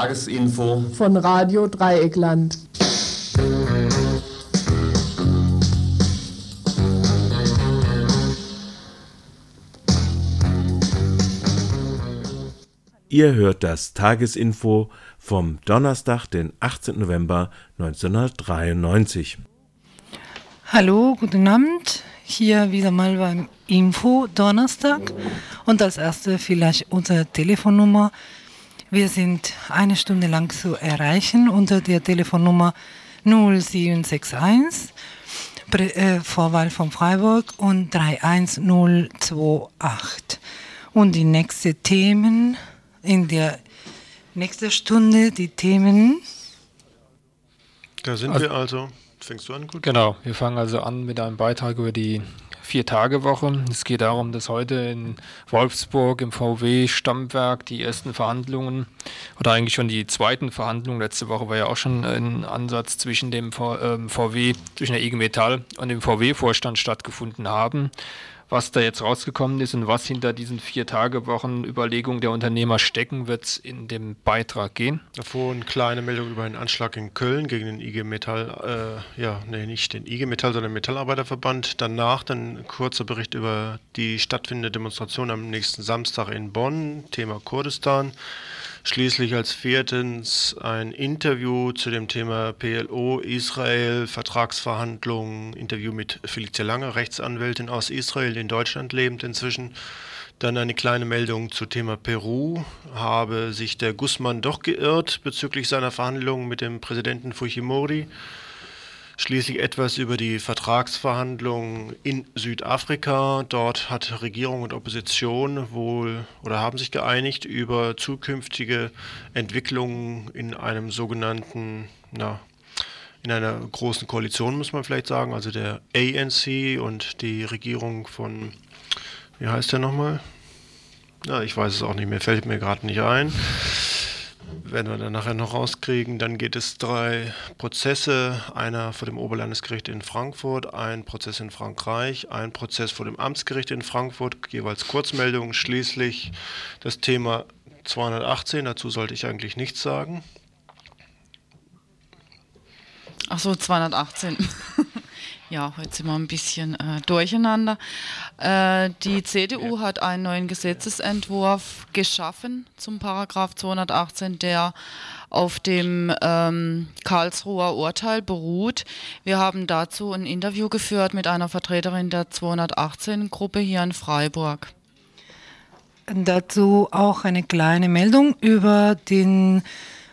Tagesinfo von Radio Dreieckland. Ihr hört das Tagesinfo vom Donnerstag, den 18. November 1993. Hallo, guten Abend. Hier wieder mal beim Info Donnerstag. Und als erste vielleicht unsere Telefonnummer. Wir sind eine Stunde lang zu erreichen unter der Telefonnummer 0761, äh, Vorwahl von Freiburg und 31028. Und die nächsten Themen in der nächsten Stunde, die Themen. Da sind also, wir also. Fängst du an? Gut. Genau, wir fangen also an mit einem Beitrag über die Vier-Tage-Woche. Es geht darum, dass heute in Wolfsburg im VW-Stammwerk die ersten Verhandlungen oder eigentlich schon die zweiten Verhandlungen, letzte Woche war ja auch schon ein Ansatz zwischen dem VW, ähm, zwischen der IG Metall und dem VW-Vorstand stattgefunden haben was da jetzt rausgekommen ist und was hinter diesen vier Tage Wochen Überlegungen der Unternehmer stecken, wird es in dem Beitrag gehen. Davor eine kleine Meldung über einen Anschlag in Köln gegen den IG Metall, äh, ja, nee, nicht den IG Metall, sondern den Metallarbeiterverband. Danach dann kurzer Bericht über die stattfindende Demonstration am nächsten Samstag in Bonn, Thema Kurdistan. Schließlich als viertens ein Interview zu dem Thema PLO, Israel, Vertragsverhandlungen, Interview mit Felicia Lange, Rechtsanwältin aus Israel, in Deutschland lebend inzwischen. Dann eine kleine Meldung zu Thema Peru. Habe sich der Guzman doch geirrt bezüglich seiner Verhandlungen mit dem Präsidenten Fujimori? Schließlich etwas über die Vertragsverhandlungen in Südafrika. Dort hat Regierung und Opposition wohl oder haben sich geeinigt über zukünftige Entwicklungen in einem sogenannten, na, in einer großen Koalition, muss man vielleicht sagen, also der ANC und die Regierung von, wie heißt der nochmal? Na, ich weiß es auch nicht mehr, fällt mir gerade nicht ein werden wir dann nachher noch rauskriegen. Dann geht es drei Prozesse, einer vor dem Oberlandesgericht in Frankfurt, ein Prozess in Frankreich, ein Prozess vor dem Amtsgericht in Frankfurt, jeweils Kurzmeldungen. Schließlich das Thema 218, dazu sollte ich eigentlich nichts sagen. Ach so, 218. Ja, heute sind wir ein bisschen äh, durcheinander. Äh, die CDU hat einen neuen Gesetzesentwurf geschaffen zum Paragraph 218, der auf dem ähm, Karlsruher Urteil beruht. Wir haben dazu ein Interview geführt mit einer Vertreterin der 218-Gruppe hier in Freiburg. Dazu auch eine kleine Meldung über den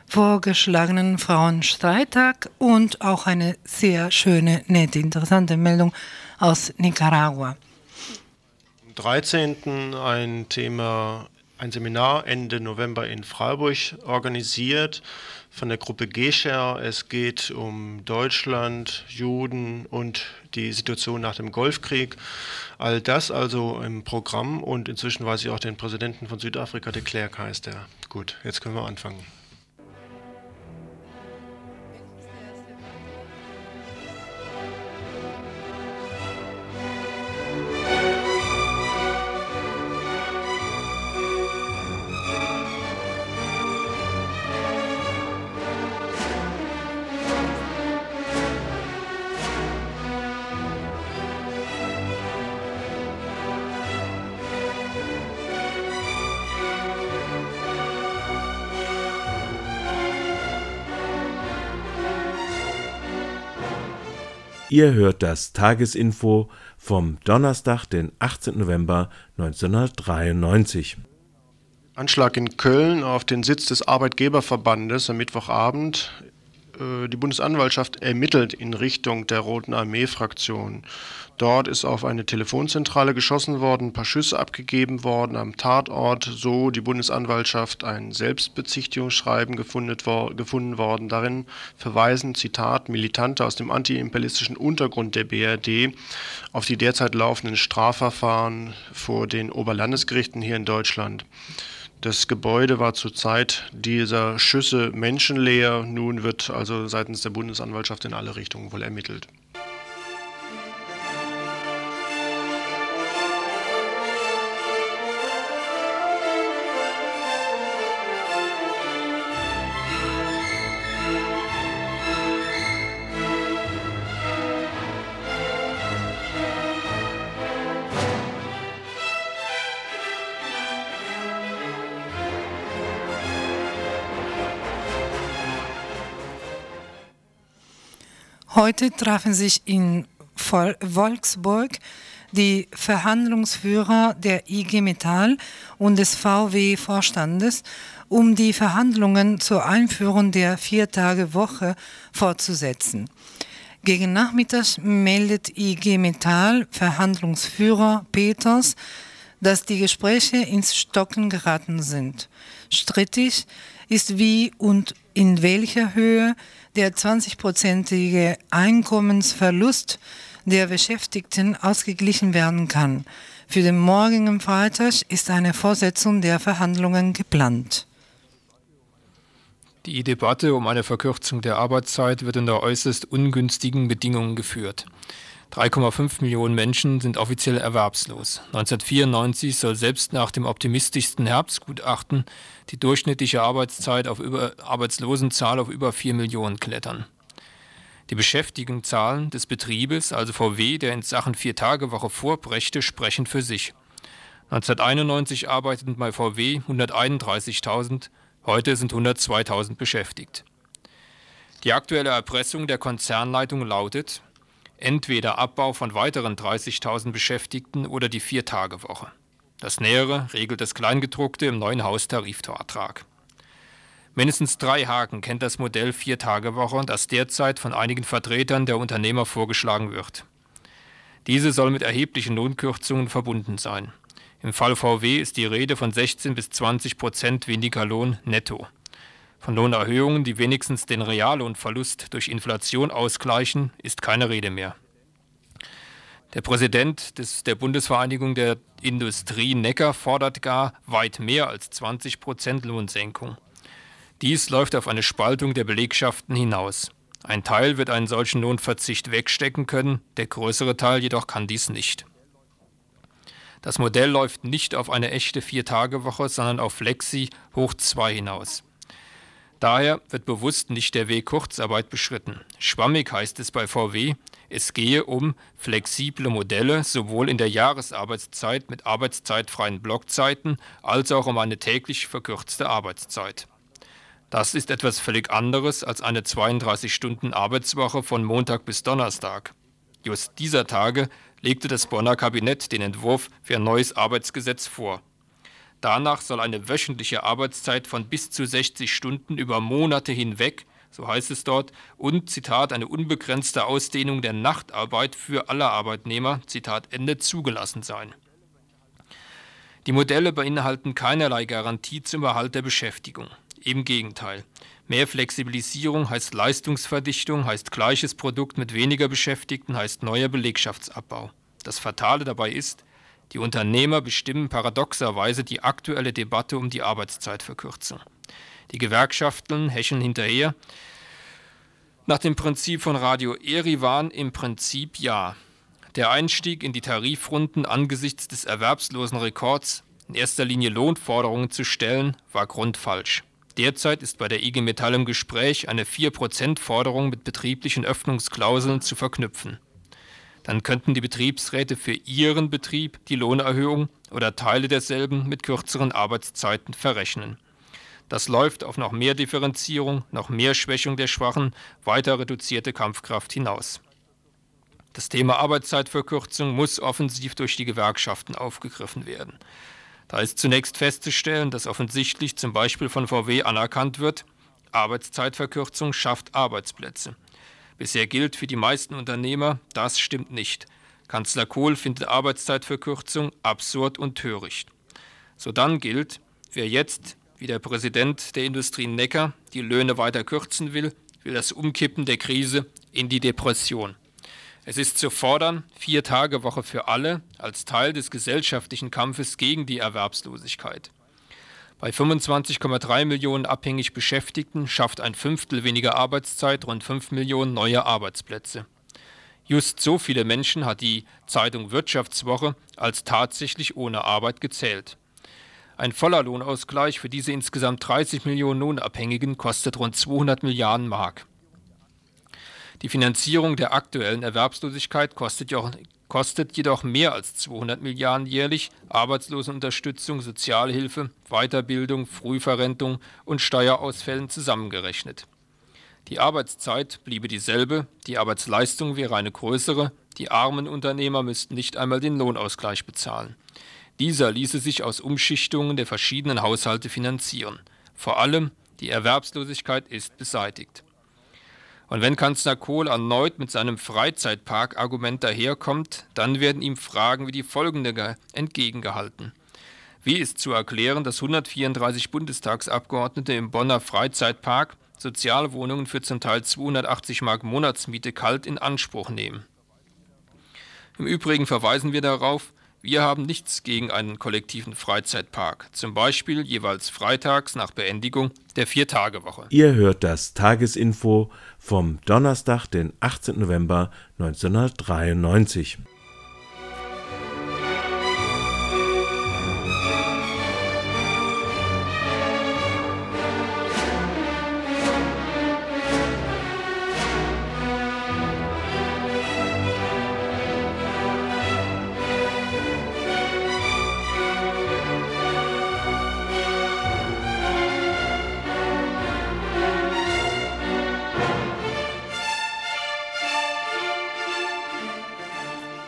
vorgeschlagenen Frauenstreittag und auch eine sehr schöne, nette, interessante Meldung aus Nicaragua. Am 13. ein Thema, ein Seminar Ende November in Freiburg organisiert von der Gruppe Gescher. Es geht um Deutschland, Juden und die Situation nach dem Golfkrieg. All das also im Programm und inzwischen weiß ich auch den Präsidenten von Südafrika, de Klerk heißt er. Gut, jetzt können wir anfangen. Ihr hört das Tagesinfo vom Donnerstag, den 18. November 1993. Anschlag in Köln auf den Sitz des Arbeitgeberverbandes am Mittwochabend. Äh, die Bundesanwaltschaft ermittelt in Richtung der Roten Armee-Fraktion. Dort ist auf eine Telefonzentrale geschossen worden, ein paar Schüsse abgegeben worden am Tatort, so die Bundesanwaltschaft ein Selbstbezichtigungsschreiben gefunden, gefunden worden. Darin verweisen, Zitat, Militante aus dem antiimperialistischen Untergrund der BRD auf die derzeit laufenden Strafverfahren vor den Oberlandesgerichten hier in Deutschland. Das Gebäude war zur Zeit dieser Schüsse menschenleer. Nun wird also seitens der Bundesanwaltschaft in alle Richtungen wohl ermittelt. Heute trafen sich in Wolfsburg die Verhandlungsführer der IG Metall und des VW-Vorstandes, um die Verhandlungen zur Einführung der Viertagewoche fortzusetzen. Gegen Nachmittag meldet IG Metall Verhandlungsführer Peters, dass die Gespräche ins Stocken geraten sind. Strittig ist wie und in welcher Höhe der 20-prozentige Einkommensverlust der Beschäftigten ausgeglichen werden kann. Für den morgigen Freitag ist eine Vorsetzung der Verhandlungen geplant. Die Debatte um eine Verkürzung der Arbeitszeit wird unter äußerst ungünstigen Bedingungen geführt. 3,5 Millionen Menschen sind offiziell erwerbslos. 1994 soll selbst nach dem optimistischsten Herbstgutachten die durchschnittliche Arbeitszeit auf über, Arbeitslosenzahl auf über 4 Millionen klettern. Die Beschäftigungszahlen des Betriebes, also VW, der in Sachen Vier-Tage-Woche vorbrächte, sprechen für sich. 1991 arbeiteten bei VW 131.000, heute sind 102.000 beschäftigt. Die aktuelle Erpressung der Konzernleitung lautet, entweder Abbau von weiteren 30.000 Beschäftigten oder die Vier-Tage-Woche. Das Nähere regelt das Kleingedruckte im neuen Haustarifvertrag. Mindestens drei Haken kennt das Modell Vier-Tage-Woche, das derzeit von einigen Vertretern der Unternehmer vorgeschlagen wird. Diese soll mit erheblichen Lohnkürzungen verbunden sein. Im Fall VW ist die Rede von 16 bis 20 Prozent weniger Lohn netto. Von Lohnerhöhungen, die wenigstens den Reallohnverlust durch Inflation ausgleichen, ist keine Rede mehr. Der Präsident des, der Bundesvereinigung der Industrie Neckar fordert gar weit mehr als 20 Prozent Lohnsenkung. Dies läuft auf eine Spaltung der Belegschaften hinaus. Ein Teil wird einen solchen Lohnverzicht wegstecken können, der größere Teil jedoch kann dies nicht. Das Modell läuft nicht auf eine echte Vier-Tage-Woche, sondern auf Flexi hoch 2 hinaus. Daher wird bewusst nicht der Weg Kurzarbeit beschritten. Schwammig heißt es bei VW, es gehe um flexible Modelle sowohl in der Jahresarbeitszeit mit arbeitszeitfreien Blockzeiten als auch um eine täglich verkürzte Arbeitszeit. Das ist etwas völlig anderes als eine 32-Stunden-Arbeitswoche von Montag bis Donnerstag. Just dieser Tage legte das Bonner Kabinett den Entwurf für ein neues Arbeitsgesetz vor. Danach soll eine wöchentliche Arbeitszeit von bis zu 60 Stunden über Monate hinweg, so heißt es dort, und, Zitat, eine unbegrenzte Ausdehnung der Nachtarbeit für alle Arbeitnehmer, Zitat Ende, zugelassen sein. Die Modelle beinhalten keinerlei Garantie zum Erhalt der Beschäftigung. Im Gegenteil. Mehr Flexibilisierung heißt Leistungsverdichtung, heißt gleiches Produkt mit weniger Beschäftigten, heißt neuer Belegschaftsabbau. Das Fatale dabei ist, die Unternehmer bestimmen paradoxerweise die aktuelle Debatte um die Arbeitszeitverkürzung. Die Gewerkschaften hechen hinterher. Nach dem Prinzip von Radio Erivan im Prinzip ja. Der Einstieg in die Tarifrunden angesichts des erwerbslosen Rekords, in erster Linie Lohnforderungen zu stellen, war grundfalsch. Derzeit ist bei der IG Metall im Gespräch, eine 4%-Forderung mit betrieblichen Öffnungsklauseln zu verknüpfen. Dann könnten die Betriebsräte für ihren Betrieb die Lohnerhöhung oder Teile derselben mit kürzeren Arbeitszeiten verrechnen. Das läuft auf noch mehr Differenzierung, noch mehr Schwächung der Schwachen, weiter reduzierte Kampfkraft hinaus. Das Thema Arbeitszeitverkürzung muss offensiv durch die Gewerkschaften aufgegriffen werden. Da ist zunächst festzustellen, dass offensichtlich zum Beispiel von VW anerkannt wird, Arbeitszeitverkürzung schafft Arbeitsplätze. Bisher gilt für die meisten Unternehmer, das stimmt nicht. Kanzler Kohl findet Arbeitszeitverkürzung absurd und töricht. So dann gilt, wer jetzt, wie der Präsident der Industrie Neckar, die Löhne weiter kürzen will, will das Umkippen der Krise in die Depression. Es ist zu fordern, vier Tage Woche für alle als Teil des gesellschaftlichen Kampfes gegen die Erwerbslosigkeit. Bei 25,3 Millionen abhängig Beschäftigten schafft ein Fünftel weniger Arbeitszeit rund 5 Millionen neue Arbeitsplätze. Just so viele Menschen hat die Zeitung Wirtschaftswoche als tatsächlich ohne Arbeit gezählt. Ein voller Lohnausgleich für diese insgesamt 30 Millionen Lohnabhängigen kostet rund 200 Milliarden Mark. Die Finanzierung der aktuellen Erwerbslosigkeit kostet kostet jedoch mehr als 200 Milliarden jährlich Arbeitslosenunterstützung, Sozialhilfe, Weiterbildung, Frühverrentung und Steuerausfällen zusammengerechnet. Die Arbeitszeit bliebe dieselbe, die Arbeitsleistung wäre eine größere, die armen Unternehmer müssten nicht einmal den Lohnausgleich bezahlen. Dieser ließe sich aus Umschichtungen der verschiedenen Haushalte finanzieren. Vor allem die Erwerbslosigkeit ist beseitigt. Und wenn Kanzler Kohl erneut mit seinem Freizeitpark-Argument daherkommt, dann werden ihm Fragen wie die folgende entgegengehalten. Wie ist zu erklären, dass 134 Bundestagsabgeordnete im Bonner Freizeitpark Sozialwohnungen für zum Teil 280 Mark Monatsmiete kalt in Anspruch nehmen? Im Übrigen verweisen wir darauf, wir haben nichts gegen einen kollektiven Freizeitpark, zum Beispiel jeweils freitags nach Beendigung der Viertagewoche. Ihr hört das Tagesinfo vom Donnerstag, den 18. November 1993.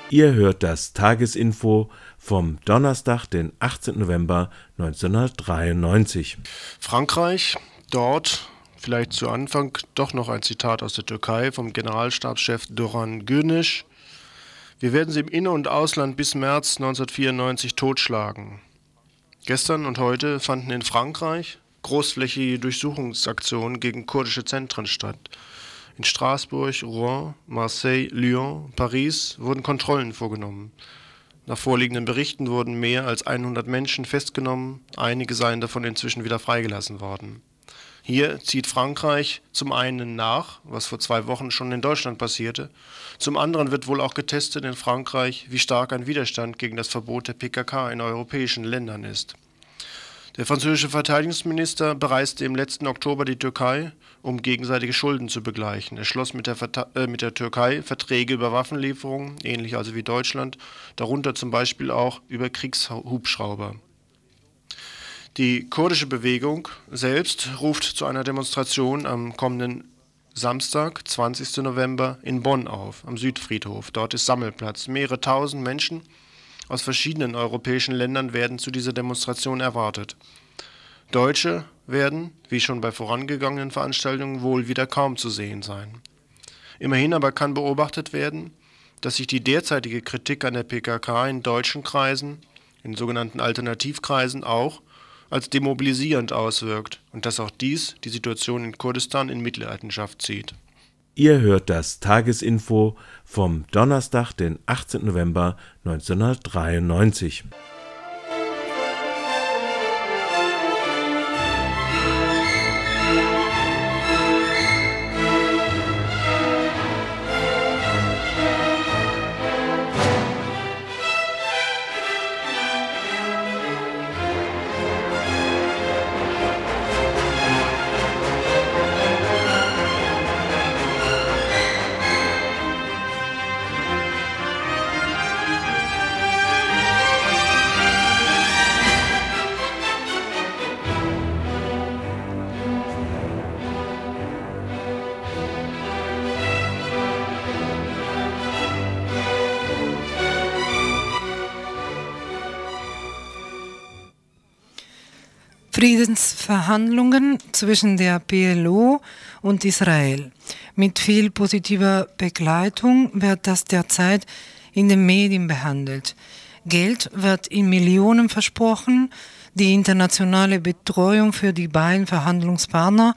Ihr hört das Tagesinfo vom Donnerstag, den 18. November 1993. Frankreich, dort vielleicht zu Anfang doch noch ein Zitat aus der Türkei vom Generalstabschef Doran Güneş. Wir werden sie im In- und Ausland bis März 1994 totschlagen. Gestern und heute fanden in Frankreich großflächige Durchsuchungsaktionen gegen kurdische Zentren statt. In Straßburg, Rouen, Marseille, Lyon, Paris wurden Kontrollen vorgenommen. Nach vorliegenden Berichten wurden mehr als 100 Menschen festgenommen, einige seien davon inzwischen wieder freigelassen worden. Hier zieht Frankreich zum einen nach, was vor zwei Wochen schon in Deutschland passierte, zum anderen wird wohl auch getestet in Frankreich, wie stark ein Widerstand gegen das Verbot der PKK in europäischen Ländern ist. Der französische Verteidigungsminister bereiste im letzten Oktober die Türkei, um gegenseitige Schulden zu begleichen. Er schloss mit der, äh, mit der Türkei Verträge über Waffenlieferungen, ähnlich also wie Deutschland, darunter zum Beispiel auch über Kriegshubschrauber. Die kurdische Bewegung selbst ruft zu einer Demonstration am kommenden Samstag, 20. November, in Bonn auf, am Südfriedhof. Dort ist Sammelplatz. Mehrere tausend Menschen aus verschiedenen europäischen Ländern werden zu dieser Demonstration erwartet. Deutsche werden, wie schon bei vorangegangenen Veranstaltungen, wohl wieder kaum zu sehen sein. Immerhin aber kann beobachtet werden, dass sich die derzeitige Kritik an der PKK in deutschen Kreisen, in sogenannten Alternativkreisen auch als demobilisierend auswirkt und dass auch dies die Situation in Kurdistan in Mitleidenschaft zieht. Ihr hört das Tagesinfo vom Donnerstag, den 18. November 1993. Friedensverhandlungen zwischen der PLO und Israel. Mit viel positiver Begleitung wird das derzeit in den Medien behandelt. Geld wird in Millionen versprochen. Die internationale Betreuung für die beiden Verhandlungspartner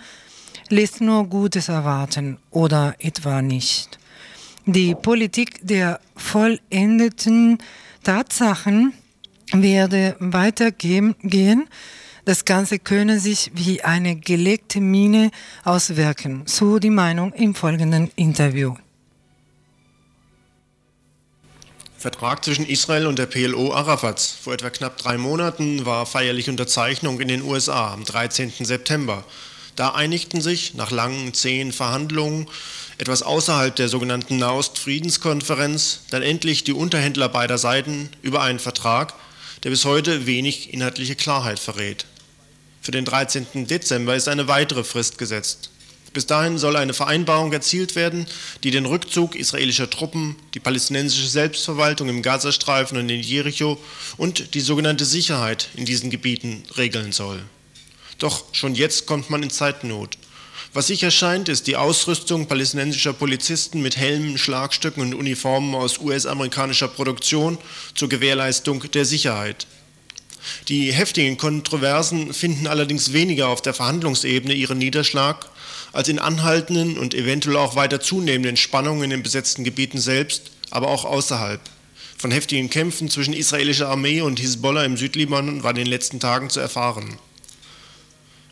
lässt nur Gutes erwarten oder etwa nicht. Die Politik der vollendeten Tatsachen werde weitergehen das Ganze könne sich wie eine gelegte Mine auswirken, so die Meinung im folgenden Interview. Vertrag zwischen Israel und der PLO Arafats. Vor etwa knapp drei Monaten war feierliche Unterzeichnung in den USA am 13. September. Da einigten sich nach langen, zehn Verhandlungen, etwas außerhalb der sogenannten Nahost-Friedenskonferenz, dann endlich die Unterhändler beider Seiten über einen Vertrag, der bis heute wenig inhaltliche Klarheit verrät. Für den 13. Dezember ist eine weitere Frist gesetzt. Bis dahin soll eine Vereinbarung erzielt werden, die den Rückzug israelischer Truppen, die palästinensische Selbstverwaltung im Gazastreifen und in Jericho und die sogenannte Sicherheit in diesen Gebieten regeln soll. Doch schon jetzt kommt man in Zeitnot. Was sicher scheint, ist die Ausrüstung palästinensischer Polizisten mit Helmen, Schlagstücken und Uniformen aus US-amerikanischer Produktion zur Gewährleistung der Sicherheit. Die heftigen Kontroversen finden allerdings weniger auf der Verhandlungsebene ihren Niederschlag als in anhaltenden und eventuell auch weiter zunehmenden Spannungen in den besetzten Gebieten selbst, aber auch außerhalb. Von heftigen Kämpfen zwischen israelischer Armee und Hisbollah im Südlibanon war in den letzten Tagen zu erfahren.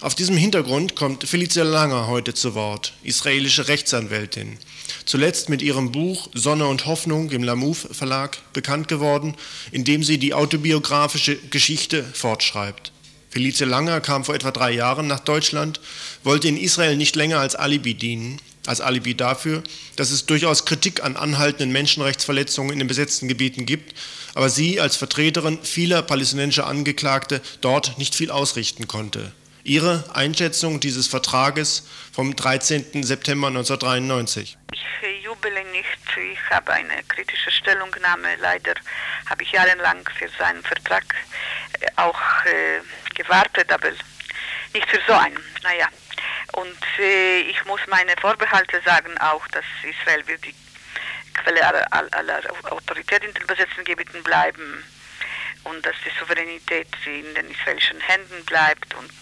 Auf diesem Hintergrund kommt Felicia Langer heute zu Wort, israelische Rechtsanwältin. Zuletzt mit ihrem Buch Sonne und Hoffnung im Lamouf Verlag bekannt geworden, in dem sie die autobiografische Geschichte fortschreibt. Felicia Langer kam vor etwa drei Jahren nach Deutschland, wollte in Israel nicht länger als Alibi dienen, als Alibi dafür, dass es durchaus Kritik an anhaltenden Menschenrechtsverletzungen in den besetzten Gebieten gibt, aber sie als Vertreterin vieler palästinensischer Angeklagte dort nicht viel ausrichten konnte. Ihre Einschätzung dieses Vertrages vom 13. September 1993. Ich jubele nicht. Ich habe eine kritische Stellungnahme. Leider habe ich jahrelang für seinen Vertrag äh, auch äh, gewartet, aber nicht für so einen. Naja. Und äh, ich muss meine Vorbehalte sagen auch, dass Israel wird die Quelle aller, aller Autorität in den besetzten Gebieten bleiben und dass die Souveränität in den israelischen Händen bleibt und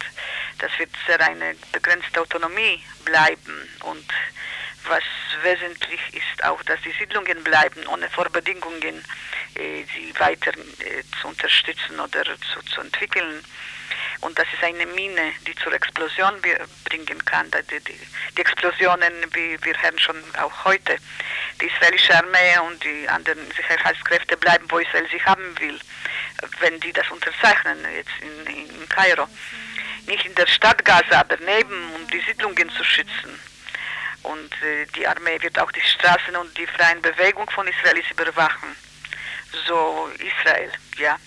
das wird eine begrenzte Autonomie bleiben und was wesentlich ist auch, dass die Siedlungen bleiben, ohne Vorbedingungen äh, sie weiter äh, zu unterstützen oder zu, zu entwickeln. Und das ist eine Mine, die zur Explosion bringen kann. Die, die, die Explosionen, wie wir hören schon auch heute, die israelische Armee und die anderen Sicherheitskräfte bleiben, wo Israel sie haben will, wenn die das unterzeichnen, jetzt in, in Kairo. Nicht in der Stadt Gaza, aber neben, um die Siedlungen zu schützen. Und äh, die Armee wird auch die Straßen und die freien Bewegung von Israelis überwachen. So Israel, ja.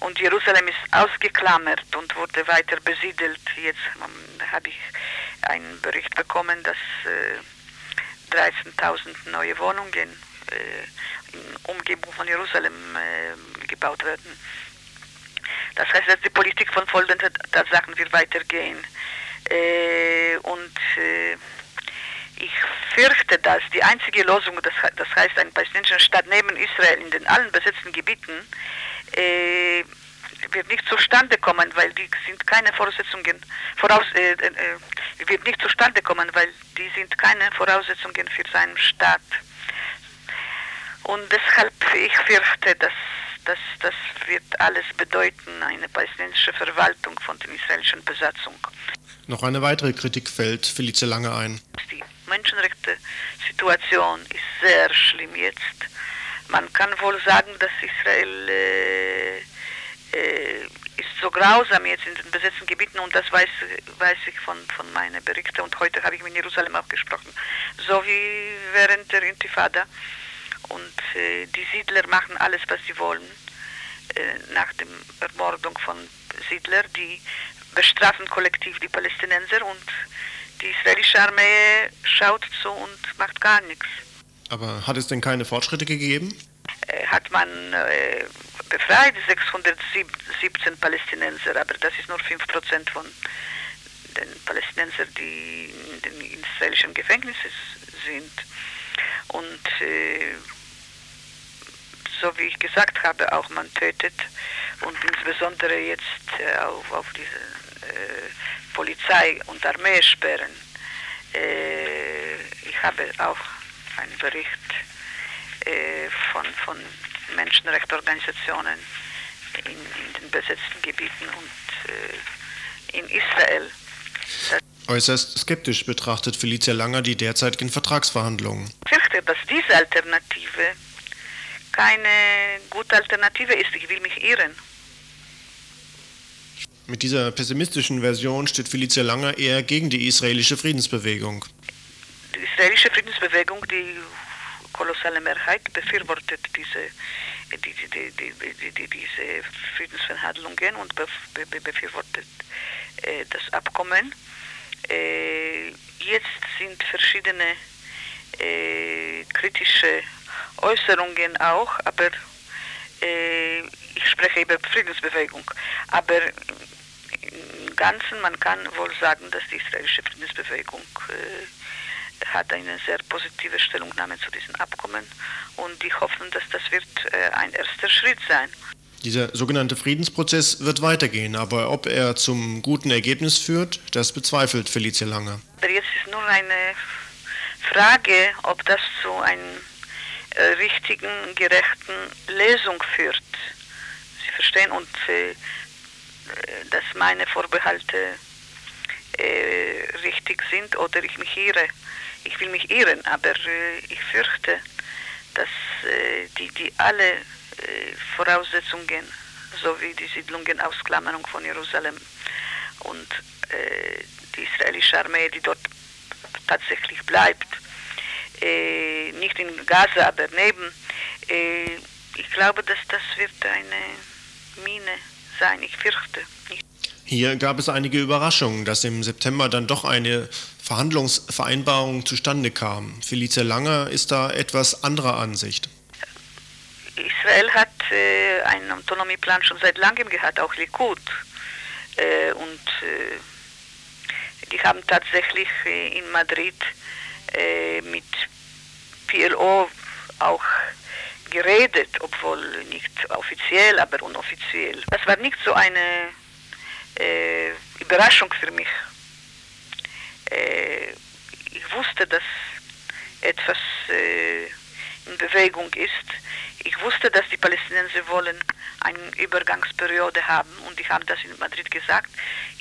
Und Jerusalem ist ausgeklammert und wurde weiter besiedelt. Jetzt ähm, habe ich einen Bericht bekommen, dass äh, 13.000 neue Wohnungen äh, in Umgebung von Jerusalem äh, gebaut werden. Das heißt, dass die Politik von folgenden Tatsachen wird weitergehen. Äh, und äh, ich fürchte, dass die einzige Lösung, das, das heißt ein palästinensischer Staat neben Israel in den allen besetzten Gebieten, äh, wird nicht zustande kommen, weil die sind keine Voraussetzungen, voraus, äh, äh, wird nicht zustande kommen, weil die sind keine Voraussetzungen für seinen Staat. Und deshalb, ich fürchte, dass das, das wird alles bedeuten, eine palästinensische Verwaltung von der israelischen Besatzung. Noch eine weitere Kritik fällt Felice Lange ein. Die Menschenrechte-Situation ist sehr schlimm jetzt. Man kann wohl sagen, dass Israel äh, äh, ist so grausam jetzt in den besetzten Gebieten und das weiß, weiß ich von, von meinen Berichten und heute habe ich mit Jerusalem auch gesprochen. So wie während der Intifada und äh, die Siedler machen alles, was sie wollen äh, nach der Ermordung von Siedlern. Die bestrafen kollektiv die Palästinenser und die israelische Armee schaut zu und macht gar nichts. Aber hat es denn keine Fortschritte gegeben? Äh, hat man äh, befreit 617 Palästinenser, aber das ist nur 5% von den Palästinensern, die in den israelischen Gefängnissen sind. Und äh, so wie ich gesagt habe, auch man tötet und insbesondere jetzt äh, auf, auf diese äh, Polizei und Armee sperren. Äh, ich habe auch einen Bericht äh, von, von Menschenrechtsorganisationen in, in, den besetzten Gebieten und äh, in Israel. Äußerst skeptisch betrachtet Felicia Langer die derzeitigen Vertragsverhandlungen. Ich fürchte, dass diese Alternative keine gute Alternative ist. Ich will mich irren. Mit dieser pessimistischen Version steht Felicia Langer eher gegen die israelische Friedensbewegung. Die israelische Friedensbewegung, die kolossale Mehrheit, befürwortet diese, die, die, die, diese Friedensverhandlungen und befürwortet äh, das Abkommen. Äh, jetzt sind verschiedene äh, kritische Äußerungen auch, aber äh, ich spreche über Friedensbewegung. Aber im Ganzen, man kann wohl sagen, dass die israelische Friedensbewegung äh, hat eine sehr positive Stellungnahme zu diesem Abkommen und die hoffen, dass das wird äh, ein erster Schritt sein. Dieser sogenannte Friedensprozess wird weitergehen, aber ob er zum guten Ergebnis führt, das bezweifelt Felicia Lange. Aber jetzt ist nur eine Frage, ob das zu einer äh, richtigen, gerechten Lesung führt. Sie verstehen und äh, dass meine Vorbehalte äh, richtig sind oder ich mich irre. Ich will mich irren, aber äh, ich fürchte, dass äh, die, die alle äh, Voraussetzungen sowie die Siedlungenaausklammerung von Jerusalem und äh, die israelische Armee, die dort tatsächlich bleibt, äh, nicht in Gaza, aber neben, ich glaube, dass das wird eine Mine sein, ich fürchte. Nicht. Hier gab es einige Überraschungen, dass im September dann doch eine Verhandlungsvereinbarung zustande kam. Felicia Langer ist da etwas anderer Ansicht. Israel hat äh, einen Autonomieplan schon seit langem gehabt, auch Likud. Äh, und äh, die haben tatsächlich äh, in Madrid äh, mit PLO auch geredet, obwohl nicht offiziell, aber unoffiziell. Das war nicht so eine äh, Überraschung für mich. Äh, ich wusste, dass etwas äh, in Bewegung ist. Ich wusste, dass die Palästinenser wollen eine Übergangsperiode haben und ich habe das in Madrid gesagt.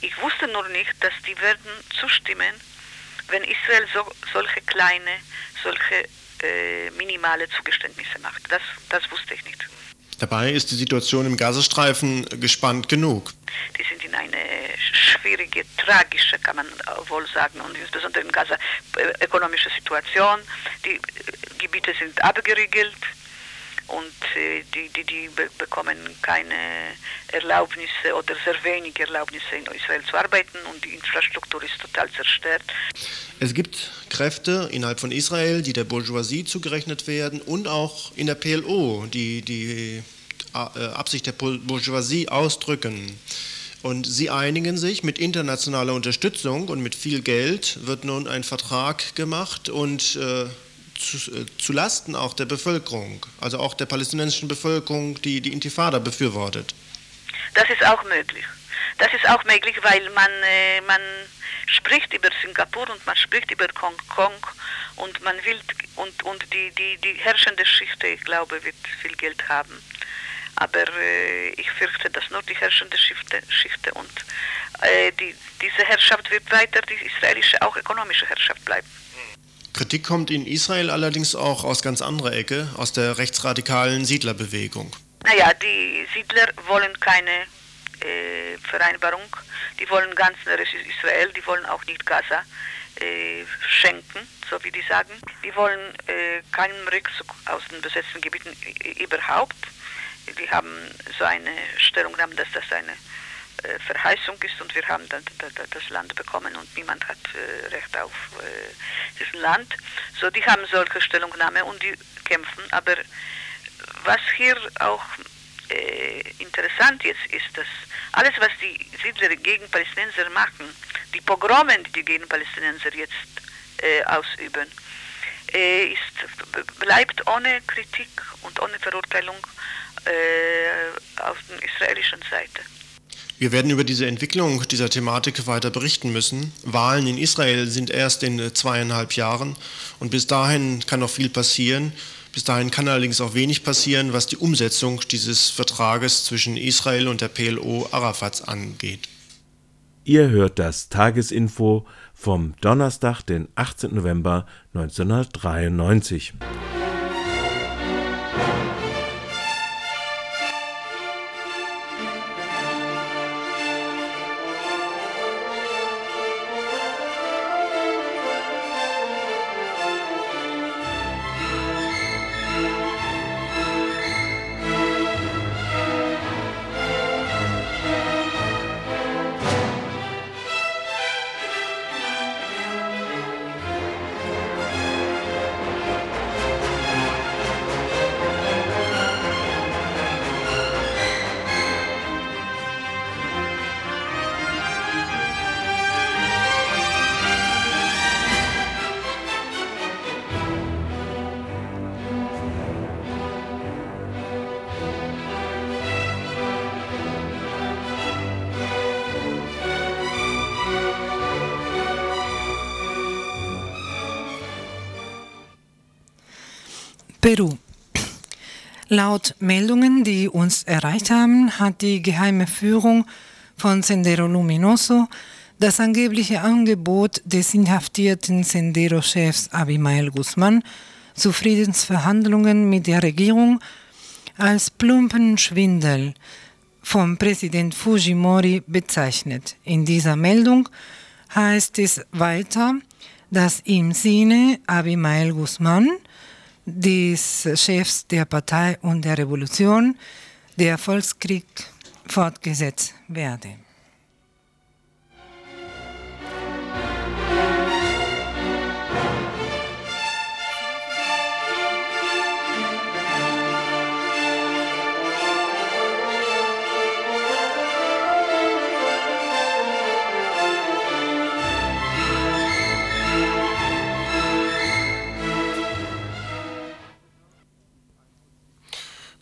Ich wusste nur nicht, dass die werden zustimmen, wenn Israel so, solche kleine, solche äh, minimale Zugeständnisse macht. Das, das wusste ich nicht. Dabei ist die Situation im Gazastreifen gespannt genug. Die sind in eine schwierige, tragische, kann man wohl sagen, und insbesondere in Gaza äh, ökonomische Situation. Die äh, Gebiete sind abgeriegelt und äh, die, die, die bekommen keine Erlaubnisse oder sehr wenig Erlaubnisse in Israel zu arbeiten und die Infrastruktur ist total zerstört. Es gibt Kräfte innerhalb von Israel, die der Bourgeoisie zugerechnet werden und auch in der PLO, die die äh, Absicht der Bourgeoisie ausdrücken. Und sie einigen sich mit internationaler Unterstützung und mit viel Geld wird nun ein Vertrag gemacht und äh, zu, äh, zu, Lasten auch der Bevölkerung, also auch der palästinensischen Bevölkerung, die die Intifada befürwortet. Das ist auch möglich. Das ist auch möglich, weil man, äh, man spricht über Singapur und man spricht über Hongkong und man will und, und die, die, die herrschende Schicht, ich glaube, wird viel Geld haben. Aber äh, ich fürchte, dass nur die herrschende Schicht, Schicht und äh, die, diese Herrschaft wird weiter, die israelische auch ökonomische Herrschaft bleiben. Kritik kommt in Israel allerdings auch aus ganz anderer Ecke, aus der rechtsradikalen Siedlerbewegung. Naja, die Siedler wollen keine äh, Vereinbarung, die wollen ganz Israel, die wollen auch nicht Gaza äh, schenken, so wie die sagen. Die wollen äh, keinen Rückzug aus den besetzten Gebieten überhaupt. Die haben so eine Stellungnahme, dass das eine Verheißung ist und wir haben dann das Land bekommen und niemand hat äh, Recht auf äh, dieses Land. So, die haben solche Stellungnahme und die kämpfen. Aber was hier auch äh, interessant jetzt ist, dass alles, was die Siedler gegen Palästinenser machen, die Pogrome, die die gegen Palästinenser jetzt äh, ausüben, äh, ist, bleibt ohne Kritik und ohne Verurteilung auf der israelischen Seite. Wir werden über diese Entwicklung dieser Thematik weiter berichten müssen. Wahlen in Israel sind erst in zweieinhalb Jahren und bis dahin kann noch viel passieren. Bis dahin kann allerdings auch wenig passieren, was die Umsetzung dieses Vertrages zwischen Israel und der PLO Arafats angeht. Ihr hört das Tagesinfo vom Donnerstag, den 18. November 1993. Peru. Laut Meldungen, die uns erreicht haben, hat die geheime Führung von Sendero Luminoso das angebliche Angebot des inhaftierten Sendero-Chefs Abimael Guzman zu Friedensverhandlungen mit der Regierung als plumpen Schwindel vom Präsident Fujimori bezeichnet. In dieser Meldung heißt es weiter, dass im Sinne Abimael Guzman, des Chefs der Partei und der Revolution, der Volkskrieg fortgesetzt werde.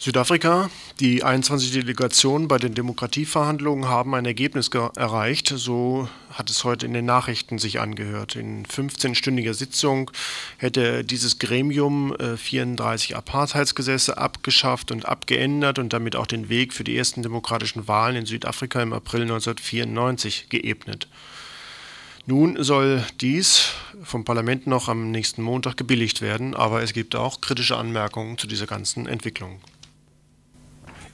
Südafrika, die 21 Delegationen bei den Demokratieverhandlungen haben ein Ergebnis erreicht. So hat es heute in den Nachrichten sich angehört. In 15-stündiger Sitzung hätte dieses Gremium äh, 34 Apartheidsgesetze abgeschafft und abgeändert und damit auch den Weg für die ersten demokratischen Wahlen in Südafrika im April 1994 geebnet. Nun soll dies vom Parlament noch am nächsten Montag gebilligt werden, aber es gibt auch kritische Anmerkungen zu dieser ganzen Entwicklung.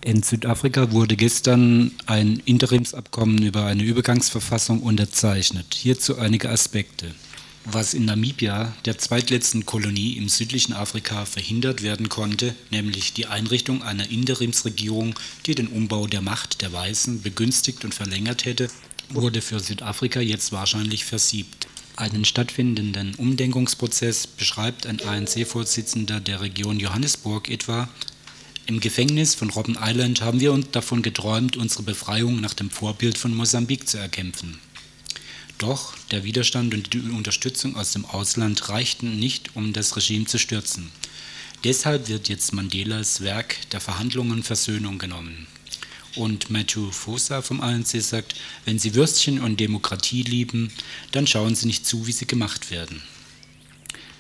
In Südafrika wurde gestern ein Interimsabkommen über eine Übergangsverfassung unterzeichnet. Hierzu einige Aspekte. Was in Namibia, der zweitletzten Kolonie im südlichen Afrika, verhindert werden konnte, nämlich die Einrichtung einer Interimsregierung, die den Umbau der Macht der Weißen begünstigt und verlängert hätte, wurde für Südafrika jetzt wahrscheinlich versiebt. Einen stattfindenden Umdenkungsprozess beschreibt ein ANC-Vorsitzender der Region Johannesburg etwa im Gefängnis von Robben Island haben wir uns davon geträumt, unsere Befreiung nach dem Vorbild von Mosambik zu erkämpfen. Doch der Widerstand und die Unterstützung aus dem Ausland reichten nicht, um das Regime zu stürzen. Deshalb wird jetzt Mandelas Werk der Verhandlungen Versöhnung genommen. Und Matthew Fosa vom ANC sagt, wenn Sie Würstchen und Demokratie lieben, dann schauen Sie nicht zu, wie sie gemacht werden.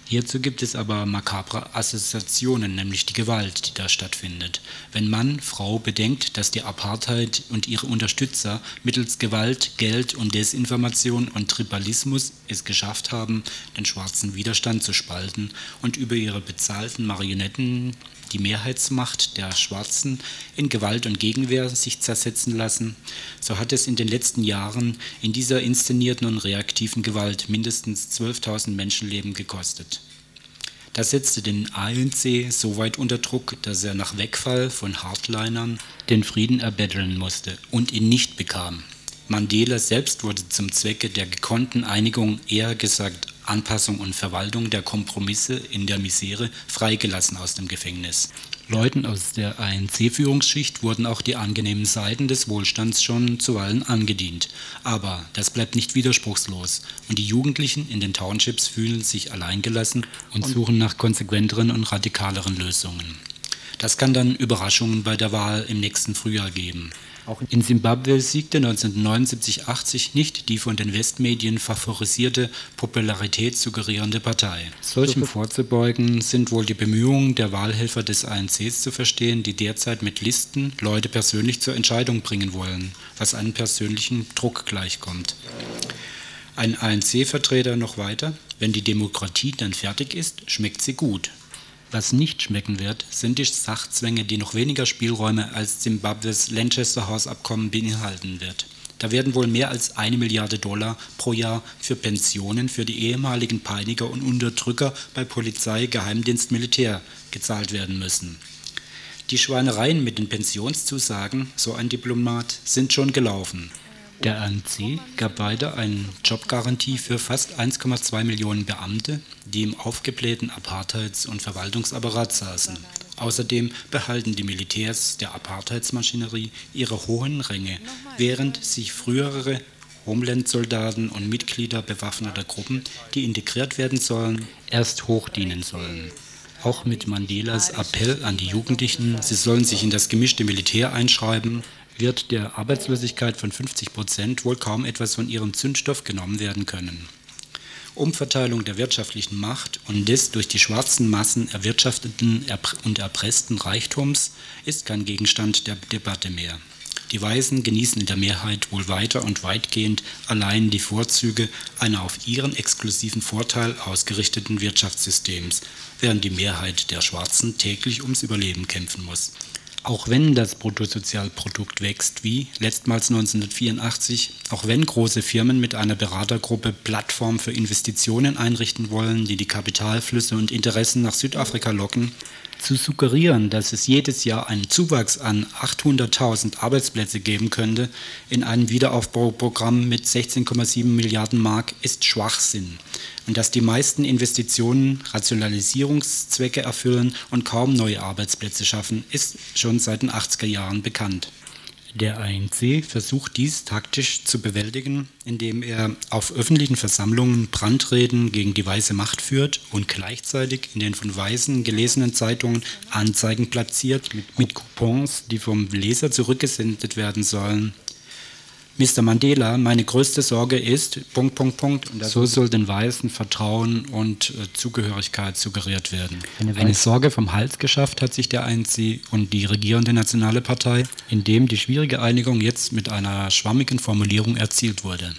Hierzu gibt es aber makabre Assoziationen, nämlich die Gewalt, die da stattfindet. Wenn Mann, Frau bedenkt, dass die Apartheid und ihre Unterstützer mittels Gewalt, Geld und Desinformation und Tribalismus es geschafft haben, den schwarzen Widerstand zu spalten und über ihre bezahlten Marionetten die Mehrheitsmacht der Schwarzen in Gewalt und Gegenwehr sich zersetzen lassen, so hat es in den letzten Jahren in dieser inszenierten und reaktiven Gewalt mindestens 12.000 Menschenleben gekostet. Das setzte den ANC so weit unter Druck, dass er nach Wegfall von Hardlinern den Frieden erbetteln musste und ihn nicht bekam. Mandela selbst wurde zum Zwecke der gekonnten Einigung, eher gesagt Anpassung und Verwaltung der Kompromisse in der Misere freigelassen aus dem Gefängnis. Leuten aus der ANC-Führungsschicht wurden auch die angenehmen Seiten des Wohlstands schon zuweilen angedient. Aber das bleibt nicht widerspruchslos und die Jugendlichen in den Townships fühlen sich alleingelassen und suchen nach konsequenteren und radikaleren Lösungen. Das kann dann Überraschungen bei der Wahl im nächsten Frühjahr geben. Auch in Simbabwe siegte 1979-80 nicht die von den Westmedien favorisierte Popularität suggerierende Partei. Solchem vorzubeugen sind wohl die Bemühungen der Wahlhelfer des ANCs zu verstehen, die derzeit mit Listen Leute persönlich zur Entscheidung bringen wollen, was einem persönlichen Druck gleichkommt. Ein ANC-Vertreter noch weiter, wenn die Demokratie dann fertig ist, schmeckt sie gut. Was nicht schmecken wird, sind die Sachzwänge, die noch weniger Spielräume als Zimbabwes Lancaster House Abkommen beinhalten wird. Da werden wohl mehr als eine Milliarde Dollar pro Jahr für Pensionen für die ehemaligen Peiniger und Unterdrücker bei Polizei, Geheimdienst, Militär gezahlt werden müssen. Die Schweinereien mit den Pensionszusagen, so ein Diplomat, sind schon gelaufen. Der ANC gab weiter eine Jobgarantie für fast 1,2 Millionen Beamte, die im aufgeblähten Apartheids- und Verwaltungsapparat saßen. Außerdem behalten die Militärs der Apartheidsmaschinerie ihre hohen Ränge, während sich frühere Homeland-Soldaten und Mitglieder bewaffneter Gruppen, die integriert werden sollen, erst hochdienen sollen. Auch mit Mandelas Appell an die Jugendlichen, sie sollen sich in das gemischte Militär einschreiben, wird der Arbeitslosigkeit von 50 Prozent wohl kaum etwas von ihrem Zündstoff genommen werden können. Umverteilung der wirtschaftlichen Macht und des durch die schwarzen Massen erwirtschafteten und erpressten Reichtums ist kein Gegenstand der Debatte mehr. Die Weißen genießen in der Mehrheit wohl weiter und weitgehend allein die Vorzüge einer auf ihren exklusiven Vorteil ausgerichteten Wirtschaftssystems, während die Mehrheit der Schwarzen täglich ums Überleben kämpfen muss. Auch wenn das Bruttosozialprodukt wächst, wie letztmals 1984, auch wenn große Firmen mit einer Beratergruppe Plattform für Investitionen einrichten wollen, die die Kapitalflüsse und Interessen nach Südafrika locken, zu suggerieren, dass es jedes Jahr einen Zuwachs an 800.000 Arbeitsplätze geben könnte in einem Wiederaufbauprogramm mit 16,7 Milliarden Mark, ist Schwachsinn. Und dass die meisten Investitionen Rationalisierungszwecke erfüllen und kaum neue Arbeitsplätze schaffen, ist schon seit den 80er Jahren bekannt. Der ANC versucht dies taktisch zu bewältigen, indem er auf öffentlichen Versammlungen Brandreden gegen die weiße Macht führt und gleichzeitig in den von Weißen gelesenen Zeitungen Anzeigen platziert mit Coupons, die vom Leser zurückgesendet werden sollen, Mr. Mandela, meine größte Sorge ist, Punkt, Punkt, Punkt. So soll den Weißen Vertrauen und äh, Zugehörigkeit suggeriert werden. Eine, Eine Sorge vom Hals geschafft hat sich der ANC und die regierende Nationale Partei, indem die schwierige Einigung jetzt mit einer schwammigen Formulierung erzielt wurde.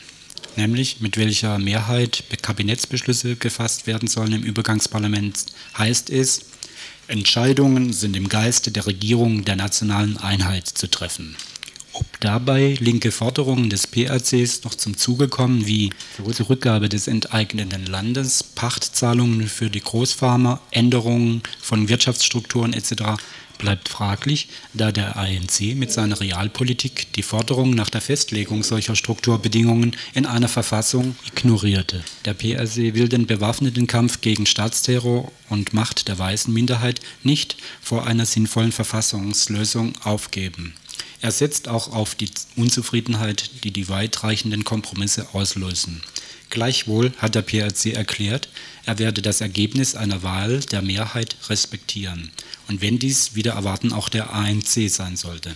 Nämlich mit welcher Mehrheit Kabinettsbeschlüsse gefasst werden sollen im Übergangsparlament, heißt es, Entscheidungen sind im Geiste der Regierung der nationalen Einheit zu treffen. Ob dabei linke Forderungen des PRCs noch zum Zuge kommen, wie Zurückgabe des enteignenden Landes, Pachtzahlungen für die Großfarmer, Änderungen von Wirtschaftsstrukturen etc., bleibt fraglich, da der ANC mit seiner Realpolitik die Forderung nach der Festlegung solcher Strukturbedingungen in einer Verfassung ignorierte. Der PRC will den bewaffneten Kampf gegen Staatsterror und Macht der weißen Minderheit nicht vor einer sinnvollen Verfassungslösung aufgeben. Er setzt auch auf die Unzufriedenheit, die die weitreichenden Kompromisse auslösen. Gleichwohl hat der PRC erklärt, er werde das Ergebnis einer Wahl der Mehrheit respektieren. Und wenn dies wieder erwarten auch der ANC sein sollte.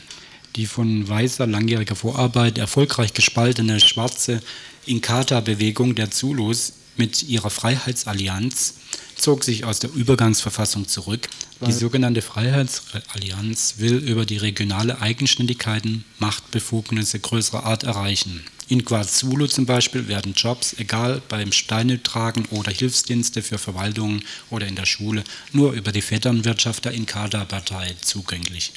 Die von weißer langjähriger Vorarbeit erfolgreich gespaltene schwarze Inkatha-Bewegung der Zulus mit ihrer Freiheitsallianz zog sich aus der Übergangsverfassung zurück. Die sogenannte Freiheitsallianz will über die regionale Eigenständigkeiten Machtbefugnisse größerer Art erreichen. In KwaZulu zum Beispiel werden Jobs, egal beim Steinetragen oder Hilfsdienste für Verwaltungen oder in der Schule, nur über die Vetternwirtschaft der Inkada-Partei zugänglich.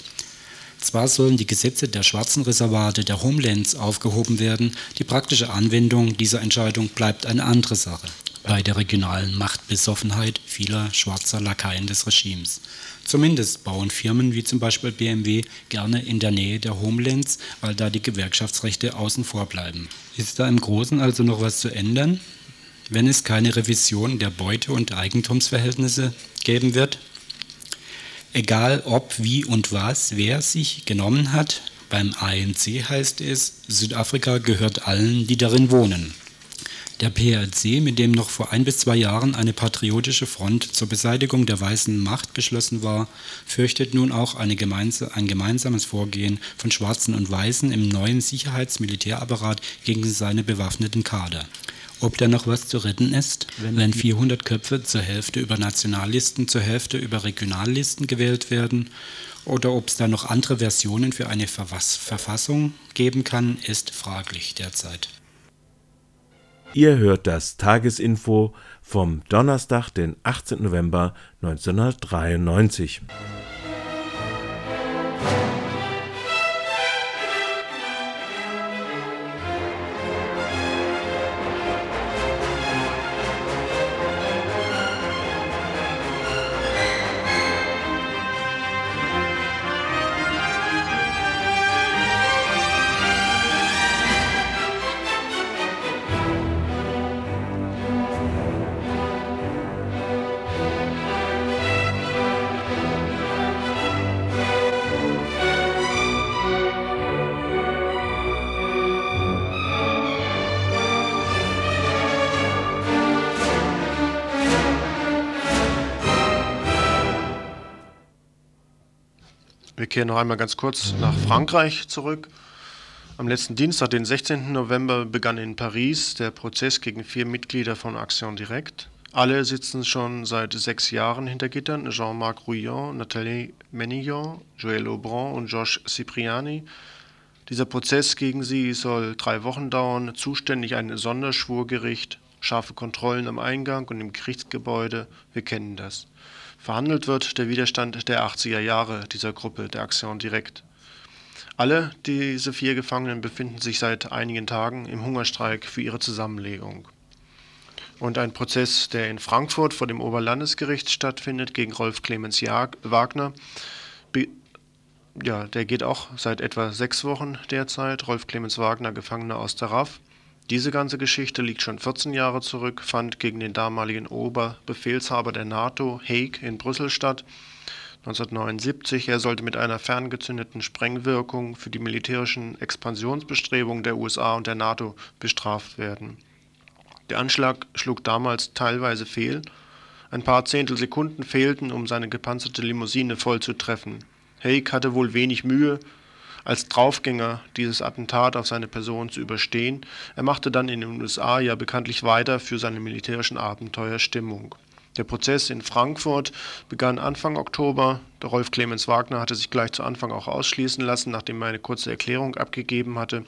Zwar sollen die Gesetze der schwarzen Reservate der Homelands aufgehoben werden, die praktische Anwendung dieser Entscheidung bleibt eine andere Sache bei der regionalen Machtbesoffenheit vieler schwarzer Lakaien des Regimes. Zumindest bauen Firmen wie zum Beispiel BMW gerne in der Nähe der Homelands, weil da die Gewerkschaftsrechte außen vor bleiben. Ist da im Großen also noch was zu ändern, wenn es keine Revision der Beute- und Eigentumsverhältnisse geben wird? Egal ob, wie und was, wer sich genommen hat, beim ANC heißt es, Südafrika gehört allen, die darin wohnen. Der PRC, mit dem noch vor ein bis zwei Jahren eine patriotische Front zur Beseitigung der weißen Macht beschlossen war, fürchtet nun auch gemeinse, ein gemeinsames Vorgehen von Schwarzen und Weißen im neuen Sicherheitsmilitärapparat gegen seine bewaffneten Kader. Ob da noch was zu retten ist, wenn 400 Köpfe zur Hälfte über Nationallisten, zur Hälfte über Regionallisten gewählt werden, oder ob es da noch andere Versionen für eine Verfassung geben kann, ist fraglich derzeit. Ihr hört das Tagesinfo vom Donnerstag, den 18. November 1993. Wir kehren noch einmal ganz kurz nach Frankreich zurück. Am letzten Dienstag, den 16. November, begann in Paris der Prozess gegen vier Mitglieder von Action Direct. Alle sitzen schon seit sechs Jahren hinter Gittern. Jean-Marc Rouillon, Nathalie Menillon, Joël Aubran und Josh Cipriani. Dieser Prozess gegen sie soll drei Wochen dauern. Zuständig ein Sonderschwurgericht, scharfe Kontrollen am Eingang und im Gerichtsgebäude. Wir kennen das. Verhandelt wird der Widerstand der 80er Jahre dieser Gruppe, der Action Direct. Alle diese vier Gefangenen befinden sich seit einigen Tagen im Hungerstreik für ihre Zusammenlegung. Und ein Prozess, der in Frankfurt vor dem Oberlandesgericht stattfindet, gegen Rolf Clemens Wagner, ja, der geht auch seit etwa sechs Wochen derzeit. Rolf Clemens Wagner, Gefangener aus der RAF. Diese ganze Geschichte liegt schon 14 Jahre zurück, fand gegen den damaligen Oberbefehlshaber der NATO, Haig, in Brüssel statt. 1979. Er sollte mit einer ferngezündeten Sprengwirkung für die militärischen Expansionsbestrebungen der USA und der NATO bestraft werden. Der Anschlag schlug damals teilweise fehl. Ein paar Zehntelsekunden fehlten, um seine gepanzerte Limousine voll zu treffen. Haig hatte wohl wenig Mühe, als Draufgänger dieses Attentat auf seine Person zu überstehen. Er machte dann in den USA ja bekanntlich weiter für seine militärischen Abenteuer Stimmung. Der Prozess in Frankfurt begann Anfang Oktober. Der Rolf Clemens Wagner hatte sich gleich zu Anfang auch ausschließen lassen, nachdem er eine kurze Erklärung abgegeben hatte.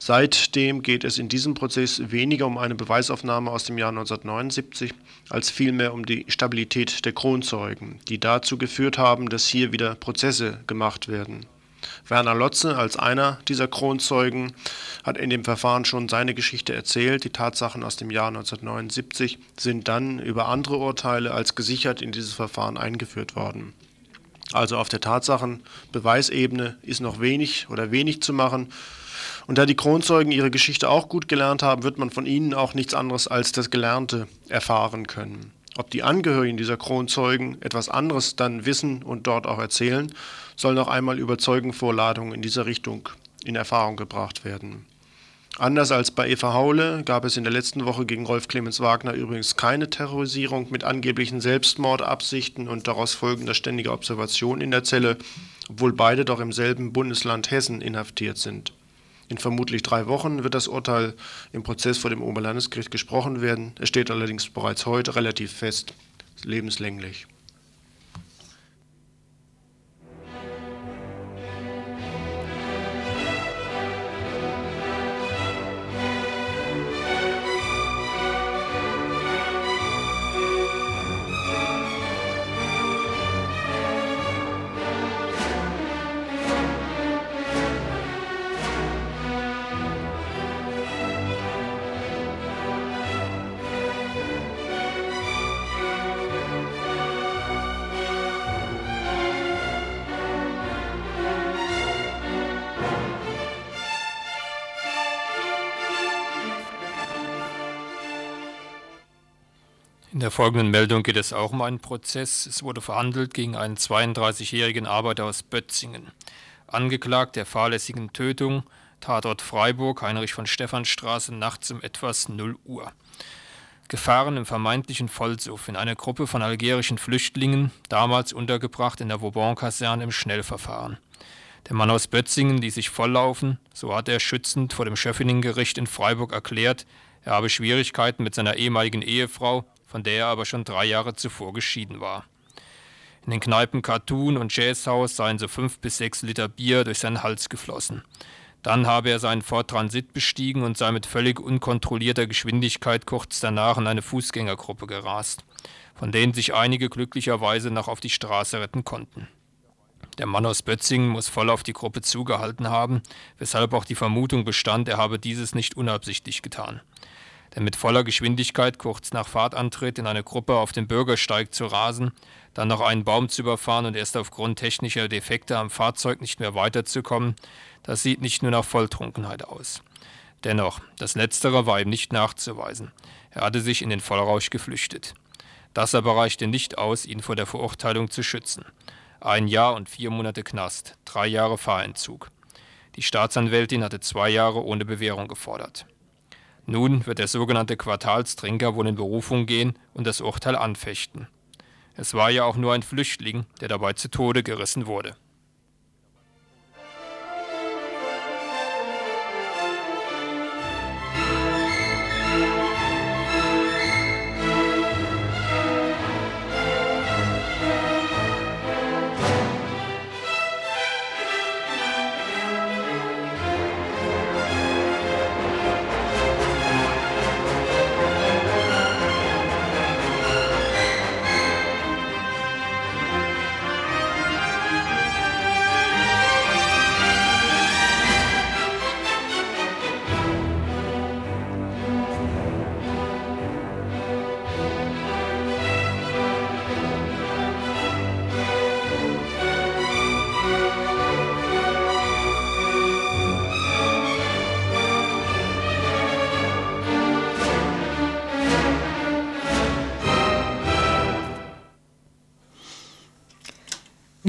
Seitdem geht es in diesem Prozess weniger um eine Beweisaufnahme aus dem Jahr 1979, als vielmehr um die Stabilität der Kronzeugen, die dazu geführt haben, dass hier wieder Prozesse gemacht werden. Werner Lotze als einer dieser Kronzeugen hat in dem Verfahren schon seine Geschichte erzählt. Die Tatsachen aus dem Jahr 1979 sind dann über andere Urteile als gesichert in dieses Verfahren eingeführt worden. Also auf der Tatsachenbeweisebene ist noch wenig oder wenig zu machen. Und da die Kronzeugen ihre Geschichte auch gut gelernt haben, wird man von ihnen auch nichts anderes als das Gelernte erfahren können. Ob die Angehörigen dieser Kronzeugen etwas anderes dann wissen und dort auch erzählen, soll noch einmal über Zeugenvorladungen in dieser Richtung in Erfahrung gebracht werden. Anders als bei Eva Haule gab es in der letzten Woche gegen Rolf Clemens Wagner übrigens keine Terrorisierung mit angeblichen Selbstmordabsichten und daraus folgender ständiger Observation in der Zelle, obwohl beide doch im selben Bundesland Hessen inhaftiert sind. In vermutlich drei Wochen wird das Urteil im Prozess vor dem Oberlandesgericht gesprochen werden. Es steht allerdings bereits heute relativ fest, lebenslänglich. Der folgenden Meldung geht es auch um einen Prozess. Es wurde verhandelt gegen einen 32-jährigen Arbeiter aus Bötzingen. Angeklagt der fahrlässigen Tötung, Tatort Freiburg, Heinrich von Stephanstraße, nachts um etwas 0 Uhr. Gefahren im vermeintlichen Vollsuff in einer Gruppe von algerischen Flüchtlingen, damals untergebracht in der Vauban-Kaserne im Schnellverfahren. Der Mann aus Bötzingen ließ sich volllaufen, so hat er schützend vor dem Schöffining-Gericht in Freiburg erklärt, er habe Schwierigkeiten mit seiner ehemaligen Ehefrau, von der er aber schon drei Jahre zuvor geschieden war. In den Kneipen Cartoon und Jazzhaus seien so fünf bis sechs Liter Bier durch seinen Hals geflossen. Dann habe er seinen Ford Transit bestiegen und sei mit völlig unkontrollierter Geschwindigkeit kurz danach in eine Fußgängergruppe gerast, von denen sich einige glücklicherweise noch auf die Straße retten konnten. Der Mann aus Bötzingen muss voll auf die Gruppe zugehalten haben, weshalb auch die Vermutung bestand, er habe dieses nicht unabsichtlich getan denn mit voller Geschwindigkeit kurz nach Fahrtantritt in eine Gruppe auf dem Bürgersteig zu rasen, dann noch einen Baum zu überfahren und erst aufgrund technischer Defekte am Fahrzeug nicht mehr weiterzukommen, das sieht nicht nur nach Volltrunkenheit aus. Dennoch, das Letztere war ihm nicht nachzuweisen. Er hatte sich in den Vollrausch geflüchtet. Das aber reichte nicht aus, ihn vor der Verurteilung zu schützen. Ein Jahr und vier Monate Knast, drei Jahre Fahrentzug. Die Staatsanwältin hatte zwei Jahre ohne Bewährung gefordert. Nun wird der sogenannte Quartalstrinker wohl in Berufung gehen und das Urteil anfechten. Es war ja auch nur ein Flüchtling, der dabei zu Tode gerissen wurde.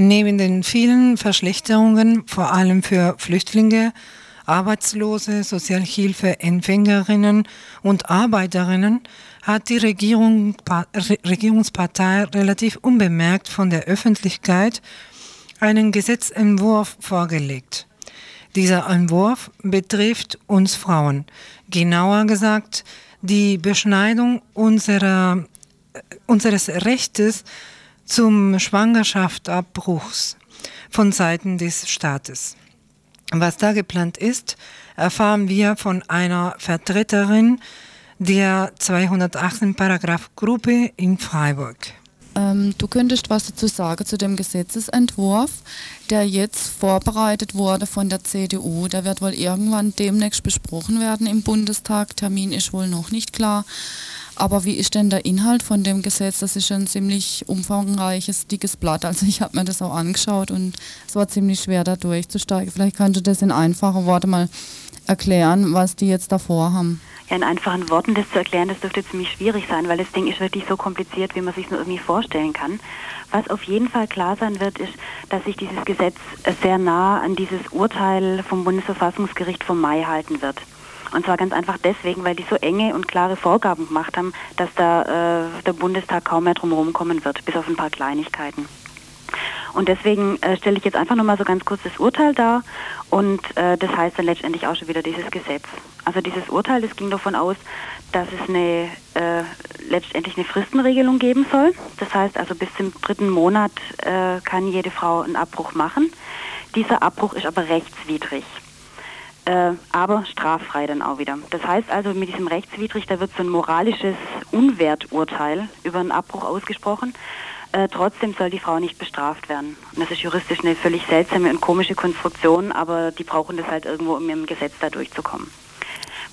Neben den vielen Verschlechterungen, vor allem für Flüchtlinge, Arbeitslose, Sozialhilfeempfängerinnen und Arbeiterinnen, hat die Regierung, Regierungspartei relativ unbemerkt von der Öffentlichkeit einen Gesetzentwurf vorgelegt. Dieser Entwurf betrifft uns Frauen, genauer gesagt die Beschneidung unserer, unseres Rechtes zum Schwangerschaftsabbruchs von Seiten des Staates. Was da geplant ist, erfahren wir von einer Vertreterin der 218 Paragraph Gruppe in Freiburg. Ähm, du könntest was dazu sagen zu dem Gesetzesentwurf, der jetzt vorbereitet wurde von der CDU. Der wird wohl irgendwann demnächst besprochen werden im Bundestag. Termin ist wohl noch nicht klar. Aber wie ist denn der Inhalt von dem Gesetz? Das ist ein ziemlich umfangreiches, dickes Blatt. Also ich habe mir das auch angeschaut und es war ziemlich schwer da durchzusteigen. Vielleicht kannst du das in einfachen Worten mal erklären, was die jetzt davor haben. Ja, in einfachen Worten das zu erklären, das dürfte ziemlich schwierig sein, weil das Ding ist wirklich so kompliziert, wie man sich nur irgendwie vorstellen kann. Was auf jeden Fall klar sein wird, ist, dass sich dieses Gesetz sehr nah an dieses Urteil vom Bundesverfassungsgericht vom Mai halten wird. Und zwar ganz einfach deswegen, weil die so enge und klare Vorgaben gemacht haben, dass da äh, der Bundestag kaum mehr drum kommen wird, bis auf ein paar Kleinigkeiten. Und deswegen äh, stelle ich jetzt einfach nochmal so ganz kurz das Urteil dar und äh, das heißt dann letztendlich auch schon wieder dieses Gesetz. Also dieses Urteil, das ging davon aus, dass es eine äh, letztendlich eine Fristenregelung geben soll. Das heißt also bis zum dritten Monat äh, kann jede Frau einen Abbruch machen. Dieser Abbruch ist aber rechtswidrig äh, aber straffrei dann auch wieder. Das heißt also, mit diesem rechtswidrig, da wird so ein moralisches Unwerturteil über einen Abbruch ausgesprochen. Äh, trotzdem soll die Frau nicht bestraft werden. Und das ist juristisch eine völlig seltsame und komische Konstruktion, aber die brauchen das halt irgendwo, um im Gesetz da durchzukommen.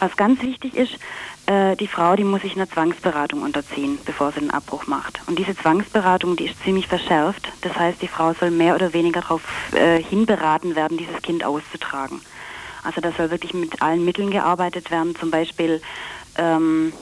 Was ganz wichtig ist, äh, die Frau, die muss sich einer Zwangsberatung unterziehen, bevor sie den Abbruch macht. Und diese Zwangsberatung, die ist ziemlich verschärft. Das heißt, die Frau soll mehr oder weniger darauf äh, hinberaten werden, dieses Kind auszutragen. Also da soll wirklich mit allen Mitteln gearbeitet werden. Zum Beispiel ähm,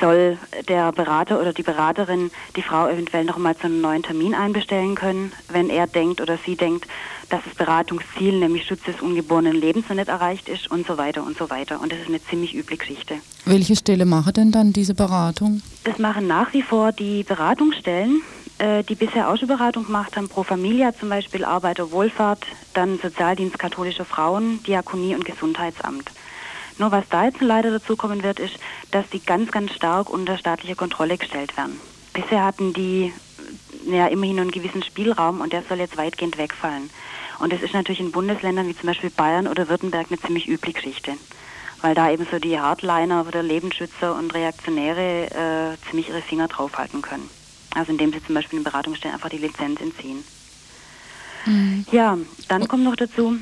soll der Berater oder die Beraterin die Frau eventuell noch mal zu einem neuen Termin einbestellen können, wenn er denkt oder sie denkt, dass das Beratungsziel, nämlich Schutz des ungeborenen Lebens, noch nicht erreicht ist und so weiter und so weiter. Und das ist eine ziemlich üble Geschichte. Welche Stelle mache denn dann diese Beratung? Das machen nach wie vor die Beratungsstellen äh, die bisher auch schon Beratung gemacht haben, Pro Familia zum Beispiel, Arbeiterwohlfahrt, dann Sozialdienst katholischer Frauen, Diakonie und Gesundheitsamt. Nur was da jetzt leider dazu kommen wird, ist, dass die ganz, ganz stark unter staatliche Kontrolle gestellt werden. Bisher hatten die ja immerhin einen gewissen Spielraum und der soll jetzt weitgehend wegfallen. Und das ist natürlich in Bundesländern wie zum Beispiel Bayern oder Württemberg eine ziemlich üble Geschichte. Weil da eben so die Hardliner oder Lebensschützer und Reaktionäre äh, ziemlich ihre Finger draufhalten können. Also indem sie zum Beispiel in Beratungsstellen einfach die Lizenz entziehen. Mhm. Ja, dann kommt noch dazu,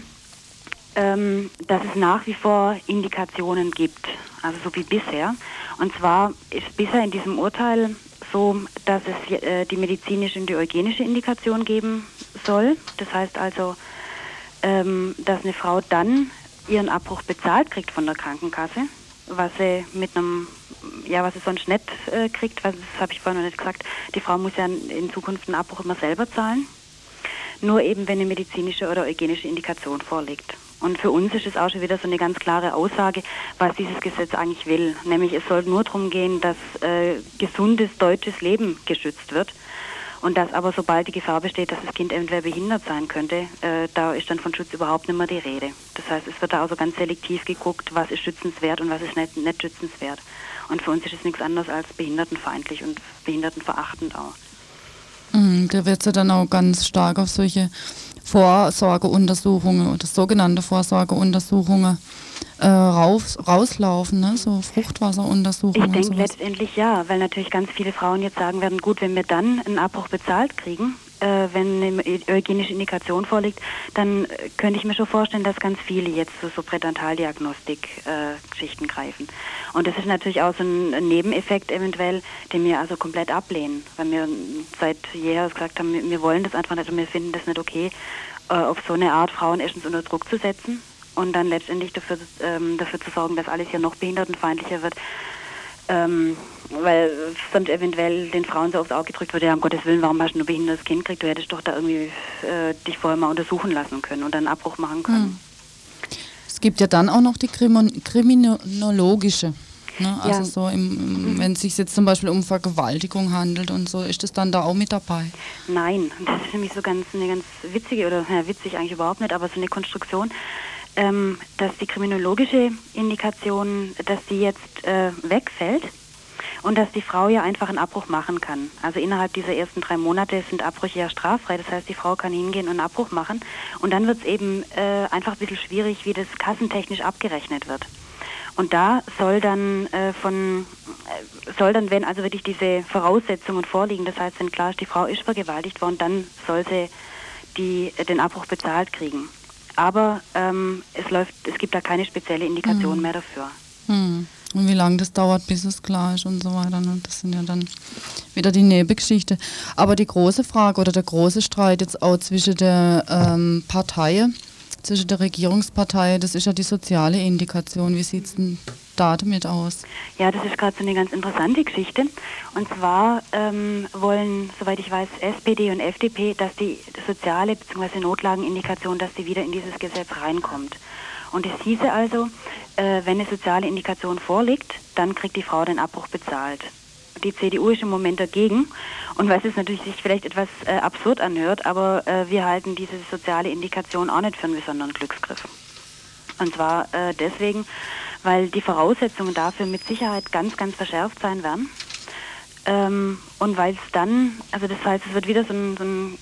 ähm, dass es nach wie vor Indikationen gibt, also so wie bisher. Und zwar ist bisher in diesem Urteil so, dass es äh, die medizinische und die eugenische Indikation geben soll. Das heißt also, ähm, dass eine Frau dann ihren Abbruch bezahlt kriegt von der Krankenkasse, was sie mit einem ja, was sie sonst nicht äh, kriegt, weil das habe ich vorhin noch nicht gesagt, die Frau muss ja in Zukunft einen Abbruch immer selber zahlen. Nur eben, wenn eine medizinische oder eugenische Indikation vorliegt. Und für uns ist es auch schon wieder so eine ganz klare Aussage, was dieses Gesetz eigentlich will. Nämlich es soll nur darum gehen, dass äh, gesundes deutsches Leben geschützt wird. Und dass aber sobald die Gefahr besteht, dass das Kind eventuell behindert sein könnte, äh, da ist dann von Schutz überhaupt nicht mehr die Rede. Das heißt, es wird da also ganz selektiv geguckt, was ist schützenswert und was ist nicht, nicht schützenswert. Und für uns ist es nichts anderes als behindertenfeindlich und behindertenverachtend auch. Mhm, da wird ja dann auch ganz stark auf solche Vorsorgeuntersuchungen oder sogenannte Vorsorgeuntersuchungen äh, raus, rauslaufen, ne? so Fruchtwasseruntersuchungen. Ich denke letztendlich ja, weil natürlich ganz viele Frauen jetzt sagen werden, gut, wenn wir dann einen Abbruch bezahlt kriegen, äh, wenn eine eugenische Indikation vorliegt, dann äh, könnte ich mir schon vorstellen, dass ganz viele jetzt zu so, Pränataldiagnostik-Geschichten äh, greifen. Und das ist natürlich auch so ein, Nebeneffekt eventuell, den wir also komplett ablehnen, weil wir seit jeher gesagt haben, wir, wir wollen das einfach nicht und wir finden das nicht okay, äh, auf so eine Art Frauen erstens unter Druck zu setzen und dann letztendlich dafür, ähm, dafür zu sorgen, dass alles hier noch behindertenfeindlicher wird. Ähm, weil sonst eventuell den Frauen so aufs Auge gedrückt wird, ja, um Gottes Willen, warum hast du ein behindertes Kind gekriegt? Du hättest doch da irgendwie äh, dich vorher mal untersuchen lassen können und dann einen Abbruch machen können. Hm. Es gibt ja dann auch noch die Krimin kriminologische. Ne? Also Ja. so, im, wenn es sich jetzt zum Beispiel um Vergewaltigung handelt und so, ist das dann da auch mit dabei? Nein, das ist nämlich so ganz eine ganz witzige oder ja, witzig eigentlich überhaupt nicht, aber so eine Konstruktion, ähm, dass die kriminologische Indikation, dass die jetzt äh, wegfällt und dass die Frau ja einfach einen Abbruch machen kann. Also innerhalb dieser ersten drei Monate sind Abbrüche ja straffrei, das heißt die Frau kann hingehen und einen Abbruch machen und dann wird es eben äh, einfach ein bisschen schwierig, wie das kassentechnisch abgerechnet wird. Und da soll dann äh, von äh, soll dann, wenn also wirklich diese Voraussetzungen vorliegen, das heißt, wenn klar ist, die Frau ist vergewaltigt worden, dann soll sie die, äh, den Abbruch bezahlt kriegen. Aber ähm, es läuft, es gibt da keine spezielle Indikation Mhm. mehr dafür. Hm. Und wie lange das dauert, bis es klar ist und so weiter. Ne? Das sind ja dann wieder die Nebengeschichte. Aber die große Frage oder der große Streit jetzt auch zwischen der ähm, Partei, zwischen der Regierungspartei, das ist ja die soziale Indikation. Wie sieht es denn da damit aus? Ja, das ist gerade so eine ganz interessante Geschichte. Und zwar ähm, wollen, soweit ich weiß, SPD und FDP, dass die soziale bzw. Notlagenindikation, dass die wieder in dieses Gesetz reinkommt. Und es hieße also, äh, wenn eine soziale Indikation vorliegt, dann kriegt die Frau den Abbruch bezahlt. Die CDU ist im Moment dagegen. Und was es natürlich sich vielleicht etwas äh, absurd anhört, aber äh, wir halten diese soziale Indikation auch nicht für einen besonderen Glücksgriff. Und zwar äh, deswegen, weil die Voraussetzungen dafür mit Sicherheit ganz, ganz verschärft sein werden. Ähm, und weil es dann, also das heißt, es wird wieder so ein, so ein,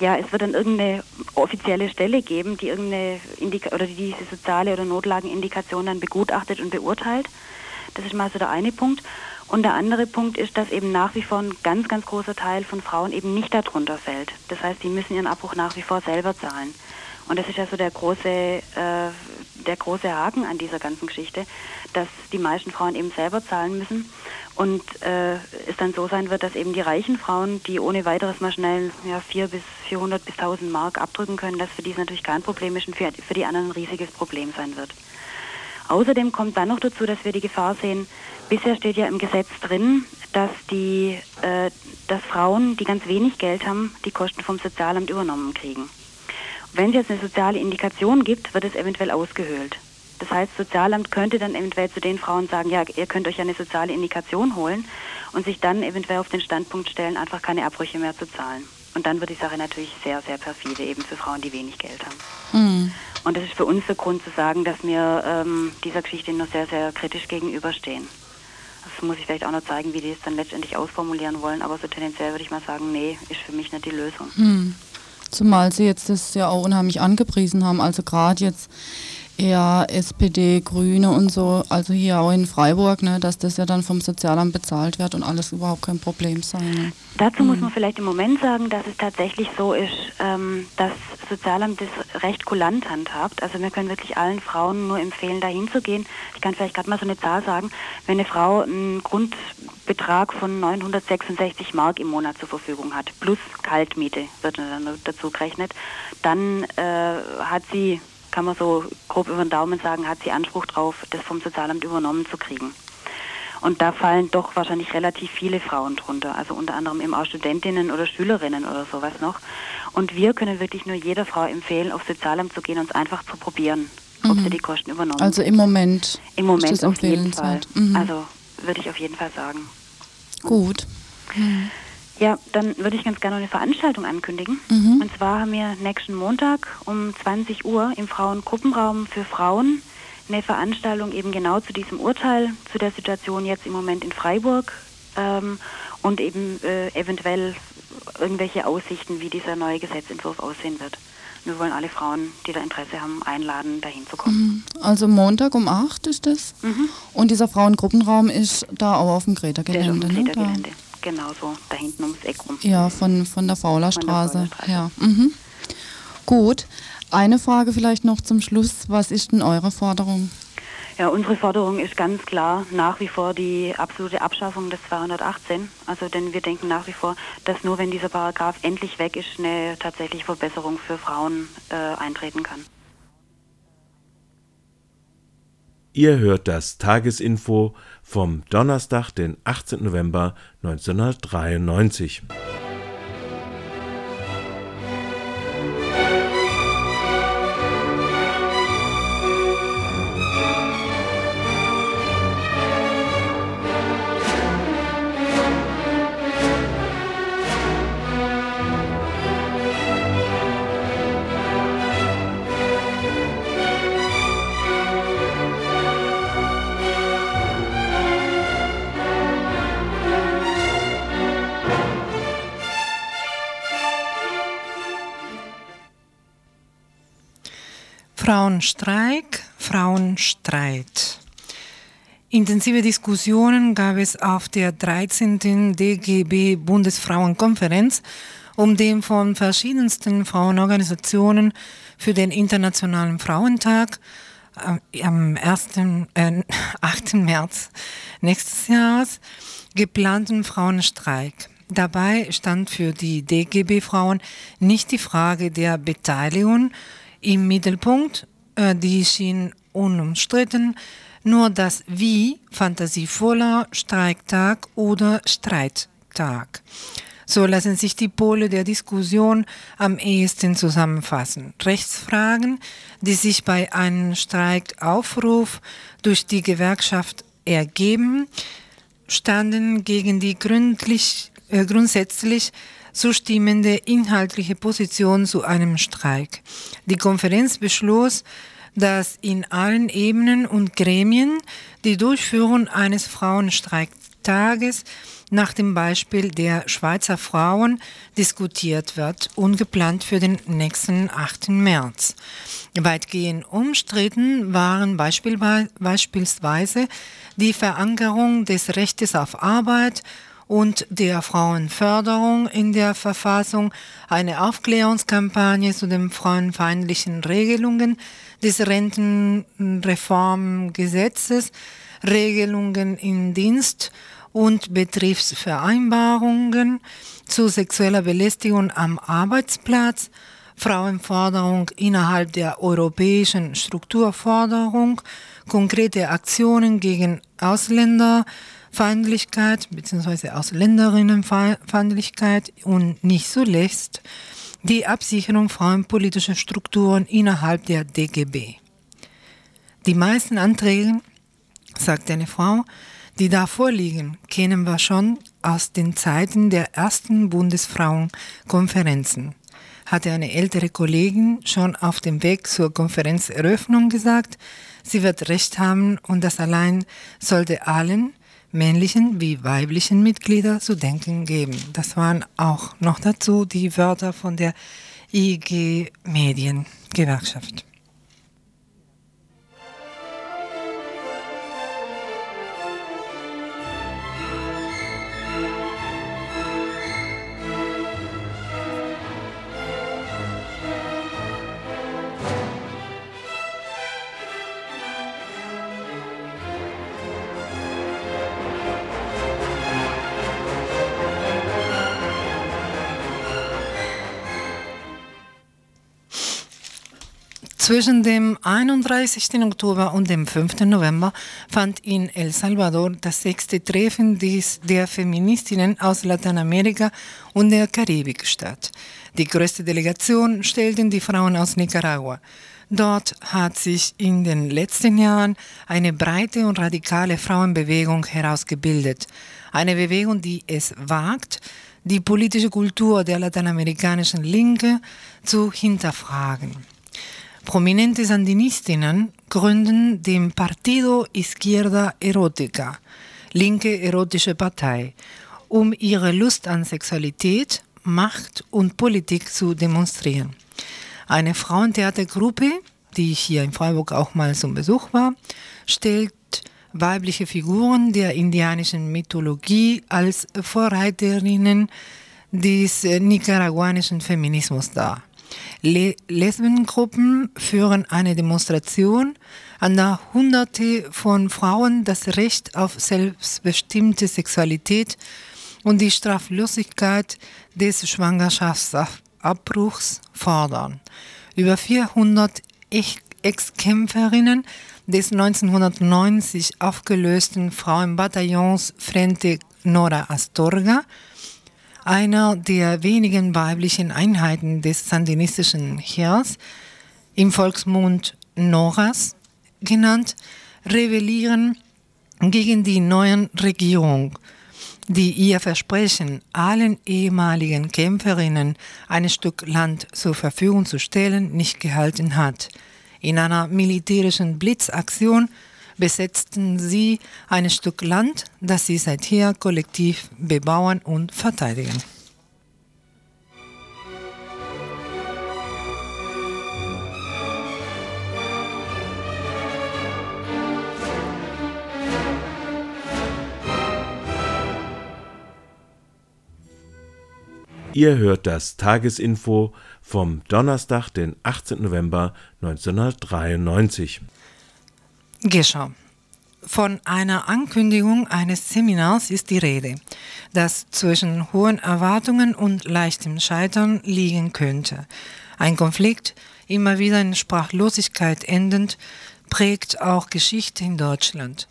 ja, es wird dann irgendeine offizielle Stelle geben, die irgendeine Indika oder die diese soziale oder Notlagenindikation dann begutachtet und beurteilt. Das ist mal so der eine Punkt. Und der andere Punkt ist, dass eben nach wie vor ein ganz, ganz großer Teil von Frauen eben nicht darunter fällt. Das heißt, die müssen ihren Abbruch nach wie vor selber zahlen. Und das ist ja so der große, äh, der große Haken an dieser ganzen Geschichte, dass die meisten Frauen eben selber zahlen müssen und äh, es dann so sein wird, dass eben die reichen Frauen, die ohne weiteres mal schnell ja, 4 bis 400 bis 1000 Mark abdrücken können, dass für die es natürlich kein Problem ist und für, für die anderen ein riesiges Problem sein wird. Außerdem kommt dann noch dazu, dass wir die Gefahr sehen, bisher steht ja im Gesetz drin, dass die, äh, dass Frauen, die ganz wenig Geld haben, die Kosten vom Sozialamt übernommen kriegen. Wenn es jetzt eine soziale Indikation gibt, wird es eventuell ausgehöhlt. Das heißt, Sozialamt könnte dann eventuell zu den Frauen sagen, ja, ihr könnt euch eine soziale Indikation holen und sich dann eventuell auf den Standpunkt stellen, einfach keine Abbrüche mehr zu zahlen. Und dann wird die Sache natürlich sehr, sehr perfide, eben für Frauen, die wenig Geld haben. Hm. Und das ist für uns der Grund zu sagen, dass wir ähm, dieser Geschichte noch sehr, sehr kritisch gegenüberstehen. Das muss ich vielleicht auch noch zeigen, wie die es dann letztendlich ausformulieren wollen, aber so tendenziell würde ich mal sagen, nee, ist für mich nicht die Lösung. Hm. Zumal sie jetzt das ja auch unheimlich angepriesen haben. Also gerade jetzt eher SPD, Grüne und so, also hier auch in Freiburg, ne, dass das ja dann vom Sozialamt bezahlt wird und alles überhaupt kein Problem sein. Ne? Dazu muss man vielleicht im Moment sagen, dass es tatsächlich so ist, ähm, dass Sozialamt das recht kulant handhabt. Also wir können wirklich allen Frauen nur empfehlen, da hinzugehen. Ich kann vielleicht gerade mal so eine Zahl sagen. Wenn eine Frau einen Grundbetrag von 966 Mark im Monat zur Verfügung hat, plus Kaltmiete wird dann dazu gerechnet, dann äh, hat sie, kann man so grob über den Daumen sagen, hat sie Anspruch drauf, das vom Sozialamt übernommen zu kriegen. Und da fallen doch wahrscheinlich relativ viele Frauen drunter, also unter anderem eben auch Studentinnen oder Schülerinnen oder sowas noch. Und wir können wirklich nur jeder Frau empfehlen, aufs Sozialamt zu gehen und es einfach zu probieren, ob Mhm. sie die Kosten übernommen Also im Moment. Im Moment ist das auf jeden Fall. Mhm. Also würde ich auf jeden Fall sagen. Gut. Ja, dann würde ich ganz gerne noch eine Veranstaltung ankündigen. Mhm. Und zwar haben wir nächsten Montag um 20 Uhr im Frauengruppenraum für Frauen eine Veranstaltung eben genau zu diesem Urteil, zu der Situation jetzt im Moment in Freiburg ähm, und eben äh, eventuell irgendwelche Aussichten, wie dieser neue Gesetzentwurf aussehen wird. Wir wollen alle Frauen, die da Interesse haben, einladen, dahin zu kommen. Mhm. Also Montag um 8 ist das. Mhm. Und dieser Frauengruppenraum ist da auch auf dem Der ist auf Greta-Gelände. dem Ne? Genau so, da hinten ums Eck rum. Ja, von, von der Faulerstraße Faulerstraße. her. Mhm. Gut. Eine Frage vielleicht noch zum Schluss. Was ist denn eure Forderung? Ja, unsere Forderung ist ganz klar nach wie vor die absolute Abschaffung des 218. Also denn wir denken nach wie vor, dass nur wenn dieser Paragraph endlich weg ist, eine tatsächliche Verbesserung für Frauen äh, eintreten kann. Ihr hört das Tagesinfo vom Donnerstag, den 18. November 1993. Frauenstreik, Frauenstreit. Intensive Diskussionen gab es auf der 13. DGB Bundesfrauenkonferenz um den von verschiedensten Frauenorganisationen für den Internationalen Frauentag äh, am 1., äh, 8. März nächstes Jahres geplanten Frauenstreik. Dabei stand für die DGB-Frauen nicht die Frage der Beteiligung im Mittelpunkt, äh, die schien unumstritten, nur das Wie fantasievoller Streiktag oder Streittag. So lassen sich die Pole der Diskussion am ehesten zusammenfassen. Rechtsfragen, die sich bei einem Streikaufruf durch die Gewerkschaft ergeben, standen gegen die gründlich, äh, grundsätzlich zustimmende inhaltliche Position zu einem Streik. Die Konferenz beschloss, dass in allen Ebenen und Gremien die Durchführung eines Frauenstreiktages nach dem Beispiel der Schweizer Frauen diskutiert wird und geplant für den nächsten 8. März. Weitgehend umstritten waren beispielsweise die Verankerung des Rechtes auf Arbeit und der Frauenförderung in der Verfassung eine Aufklärungskampagne zu den frauenfeindlichen Regelungen des Rentenreformgesetzes, Regelungen in Dienst und Betriebsvereinbarungen zu sexueller Belästigung am Arbeitsplatz, Frauenforderung innerhalb der europäischen Strukturforderung, konkrete Aktionen gegen Ausländer, Feindlichkeit bzw. Ausländerinnenfeindlichkeit und nicht zuletzt die Absicherung frauenpolitischer Strukturen innerhalb der DGB. Die meisten Anträge, sagt eine Frau, die da vorliegen, kennen wir schon aus den Zeiten der ersten Bundesfrauenkonferenzen, hatte eine ältere Kollegin schon auf dem Weg zur Konferenzeröffnung gesagt, sie wird recht haben und das allein sollte allen, männlichen wie weiblichen Mitglieder zu denken geben. Das waren auch noch dazu die Wörter von der IG Medien Zwischen dem 31. Oktober und dem 5. November fand in El Salvador das sechste Treffen der Feministinnen aus Lateinamerika und der Karibik statt. Die größte Delegation stellten die Frauen aus Nicaragua. Dort hat sich in den letzten Jahren eine breite und radikale Frauenbewegung herausgebildet. Eine Bewegung, die es wagt, die politische Kultur der lateinamerikanischen Linke zu hinterfragen. Prominente Sandinistinnen gründen den Partido Izquierda Erotica, linke erotische Partei, um ihre Lust an Sexualität, Macht und Politik zu demonstrieren. Eine Frauentheatergruppe, die hier in Freiburg auch mal zum Besuch war, stellt weibliche Figuren der indianischen Mythologie als Vorreiterinnen des nicaraguanischen Feminismus dar. Le Lesbengruppen führen eine Demonstration, an der Hunderte von Frauen das Recht auf selbstbestimmte Sexualität und die Straflosigkeit des Schwangerschaftsabbruchs fordern. Über 400 Ex-Kämpferinnen des 1990 aufgelösten Frauenbataillons Frente Nora Astorga, einer der wenigen weiblichen Einheiten des sandinistischen Heers, im Volksmund Noras genannt, rebellieren gegen die neue Regierung, die ihr Versprechen, allen ehemaligen Kämpferinnen ein Stück Land zur Verfügung zu stellen, nicht gehalten hat. In einer militärischen Blitzaktion besetzten sie ein Stück Land, das sie seither kollektiv bebauen und verteidigen. Ihr hört das Tagesinfo vom Donnerstag, den 18. November 1993. Geschau. Von einer Ankündigung eines Seminars ist die Rede, das zwischen hohen Erwartungen und leichtem Scheitern liegen könnte. Ein Konflikt, immer wieder in Sprachlosigkeit endend, prägt auch Geschichte in Deutschland.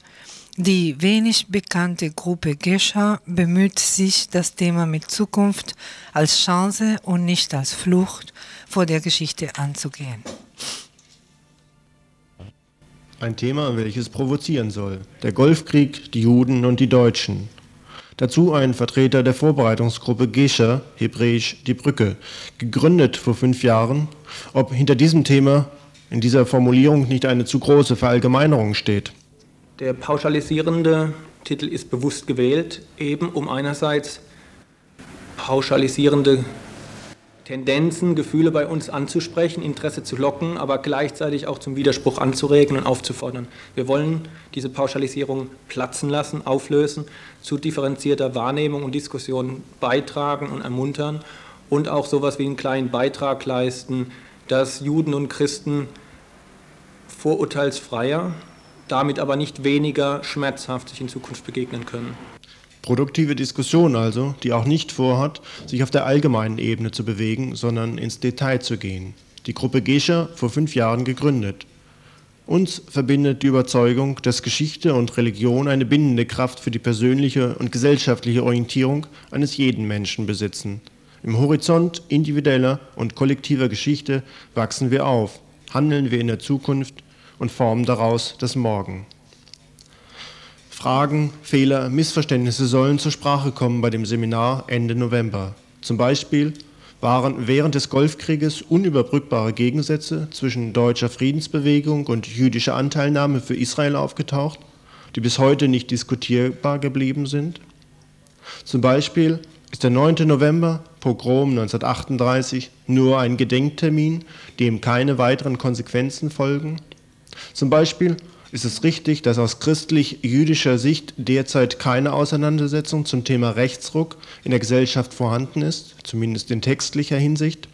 Die wenig bekannte Gruppe Gescher bemüht sich, das Thema mit Zukunft als Chance und nicht als Flucht vor der Geschichte anzugehen. Ein Thema, welches provozieren soll. Der Golfkrieg, die Juden und die Deutschen. Dazu ein Vertreter der Vorbereitungsgruppe Gescher, hebräisch die Brücke, gegründet vor fünf Jahren. Ob hinter diesem Thema in dieser Formulierung nicht eine zu große Verallgemeinerung steht. Der pauschalisierende Titel ist bewusst gewählt, eben um einerseits pauschalisierende Tendenzen, Gefühle bei uns anzusprechen, Interesse zu locken, aber gleichzeitig auch zum Widerspruch anzuregen und aufzufordern. Wir wollen diese Pauschalisierung platzen lassen, auflösen, zu differenzierter Wahrnehmung und Diskussion beitragen und ermuntern und auch sowas wie einen kleinen Beitrag leisten, dass Juden und Christen vorurteilsfreier damit aber nicht weniger schmerzhaft sich in Zukunft begegnen können. Produktive Diskussion also, die auch nicht vorhat, sich auf der allgemeinen Ebene zu bewegen, sondern ins Detail zu gehen. Die Gruppe Gescher vor fünf Jahren gegründet. Uns verbindet die Überzeugung, dass Geschichte und Religion eine bindende Kraft für die persönliche und gesellschaftliche Orientierung eines jeden Menschen besitzen. Im Horizont individueller und kollektiver Geschichte wachsen wir auf, handeln wir in der Zukunft und formen daraus das Morgen. Fragen, Fehler, Missverständnisse sollen zur Sprache kommen bei dem Seminar Ende November. Zum Beispiel waren während des Golfkrieges unüberbrückbare Gegensätze zwischen deutscher Friedensbewegung und jüdischer Anteilnahme für Israel aufgetaucht, die bis heute nicht diskutierbar geblieben sind. Zum Beispiel ist der 9. November, Pogrom 1938, nur ein Gedenktermin, dem keine weiteren Konsequenzen folgen zum Beispiel ist es richtig, dass aus christlich-jüdischer Sicht derzeit keine Auseinandersetzung zum Thema Rechtsruck in der Gesellschaft vorhanden ist, zumindest in textlicher Hinsicht.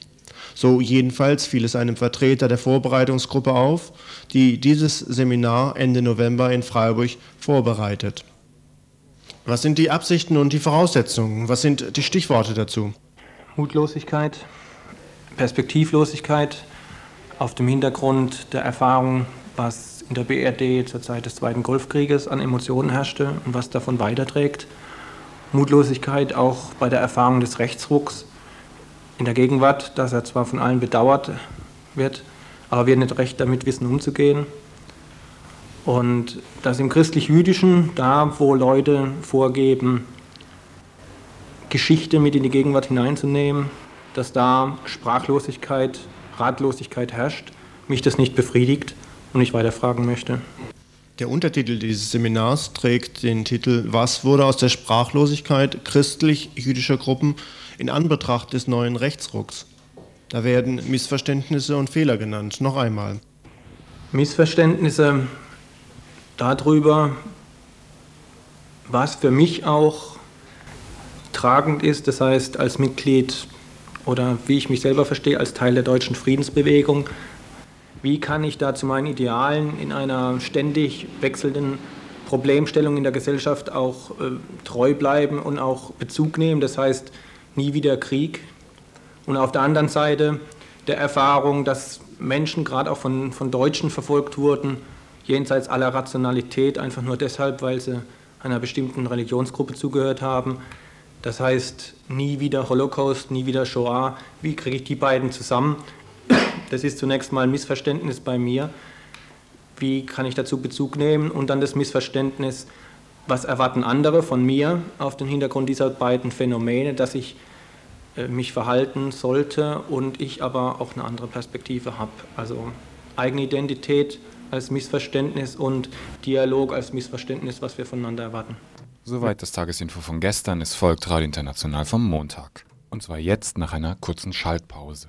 So jedenfalls fiel es einem Vertreter der Vorbereitungsgruppe auf, die dieses Seminar Ende November in Freiburg vorbereitet. Was sind die Absichten und die Voraussetzungen? Was sind die Stichworte dazu? Mutlosigkeit, Perspektivlosigkeit auf dem Hintergrund der Erfahrung was in der BRD zur Zeit des Zweiten Golfkrieges an Emotionen herrschte und was davon weiterträgt. Mutlosigkeit auch bei der Erfahrung des Rechtsrucks in der Gegenwart, dass er zwar von allen bedauert wird, aber wir nicht recht damit wissen, umzugehen. Und dass im christlich-jüdischen, da wo Leute vorgeben, Geschichte mit in die Gegenwart hineinzunehmen, dass da Sprachlosigkeit, Ratlosigkeit herrscht, mich das nicht befriedigt und ich weiter fragen möchte. Der Untertitel dieses Seminars trägt den Titel Was wurde aus der Sprachlosigkeit christlich-jüdischer Gruppen in Anbetracht des neuen Rechtsrucks? Da werden Missverständnisse und Fehler genannt. Noch einmal. Missverständnisse darüber, was für mich auch tragend ist, das heißt als Mitglied oder wie ich mich selber verstehe, als Teil der deutschen Friedensbewegung, wie kann ich da zu meinen Idealen in einer ständig wechselnden Problemstellung in der Gesellschaft auch äh, treu bleiben und auch Bezug nehmen, das heißt nie wieder Krieg. Und auf der anderen Seite der Erfahrung, dass Menschen gerade auch von, von Deutschen verfolgt wurden, jenseits aller Rationalität, einfach nur deshalb, weil sie einer bestimmten Religionsgruppe zugehört haben. Das heißt, nie wieder Holocaust, nie wieder Shoah. Wie kriege ich die beiden zusammen? Das ist zunächst mal ein Missverständnis bei mir. Wie kann ich dazu Bezug nehmen? Und dann das Missverständnis, was erwarten andere von mir auf den Hintergrund dieser beiden Phänomene, dass ich äh, mich verhalten sollte und ich aber auch eine andere Perspektive habe. Also eigene Identität als Missverständnis und Dialog als Missverständnis, was wir voneinander erwarten. Soweit das Tagesinfo von gestern. Es folgt Radio International vom Montag. Und zwar jetzt nach einer kurzen Schaltpause.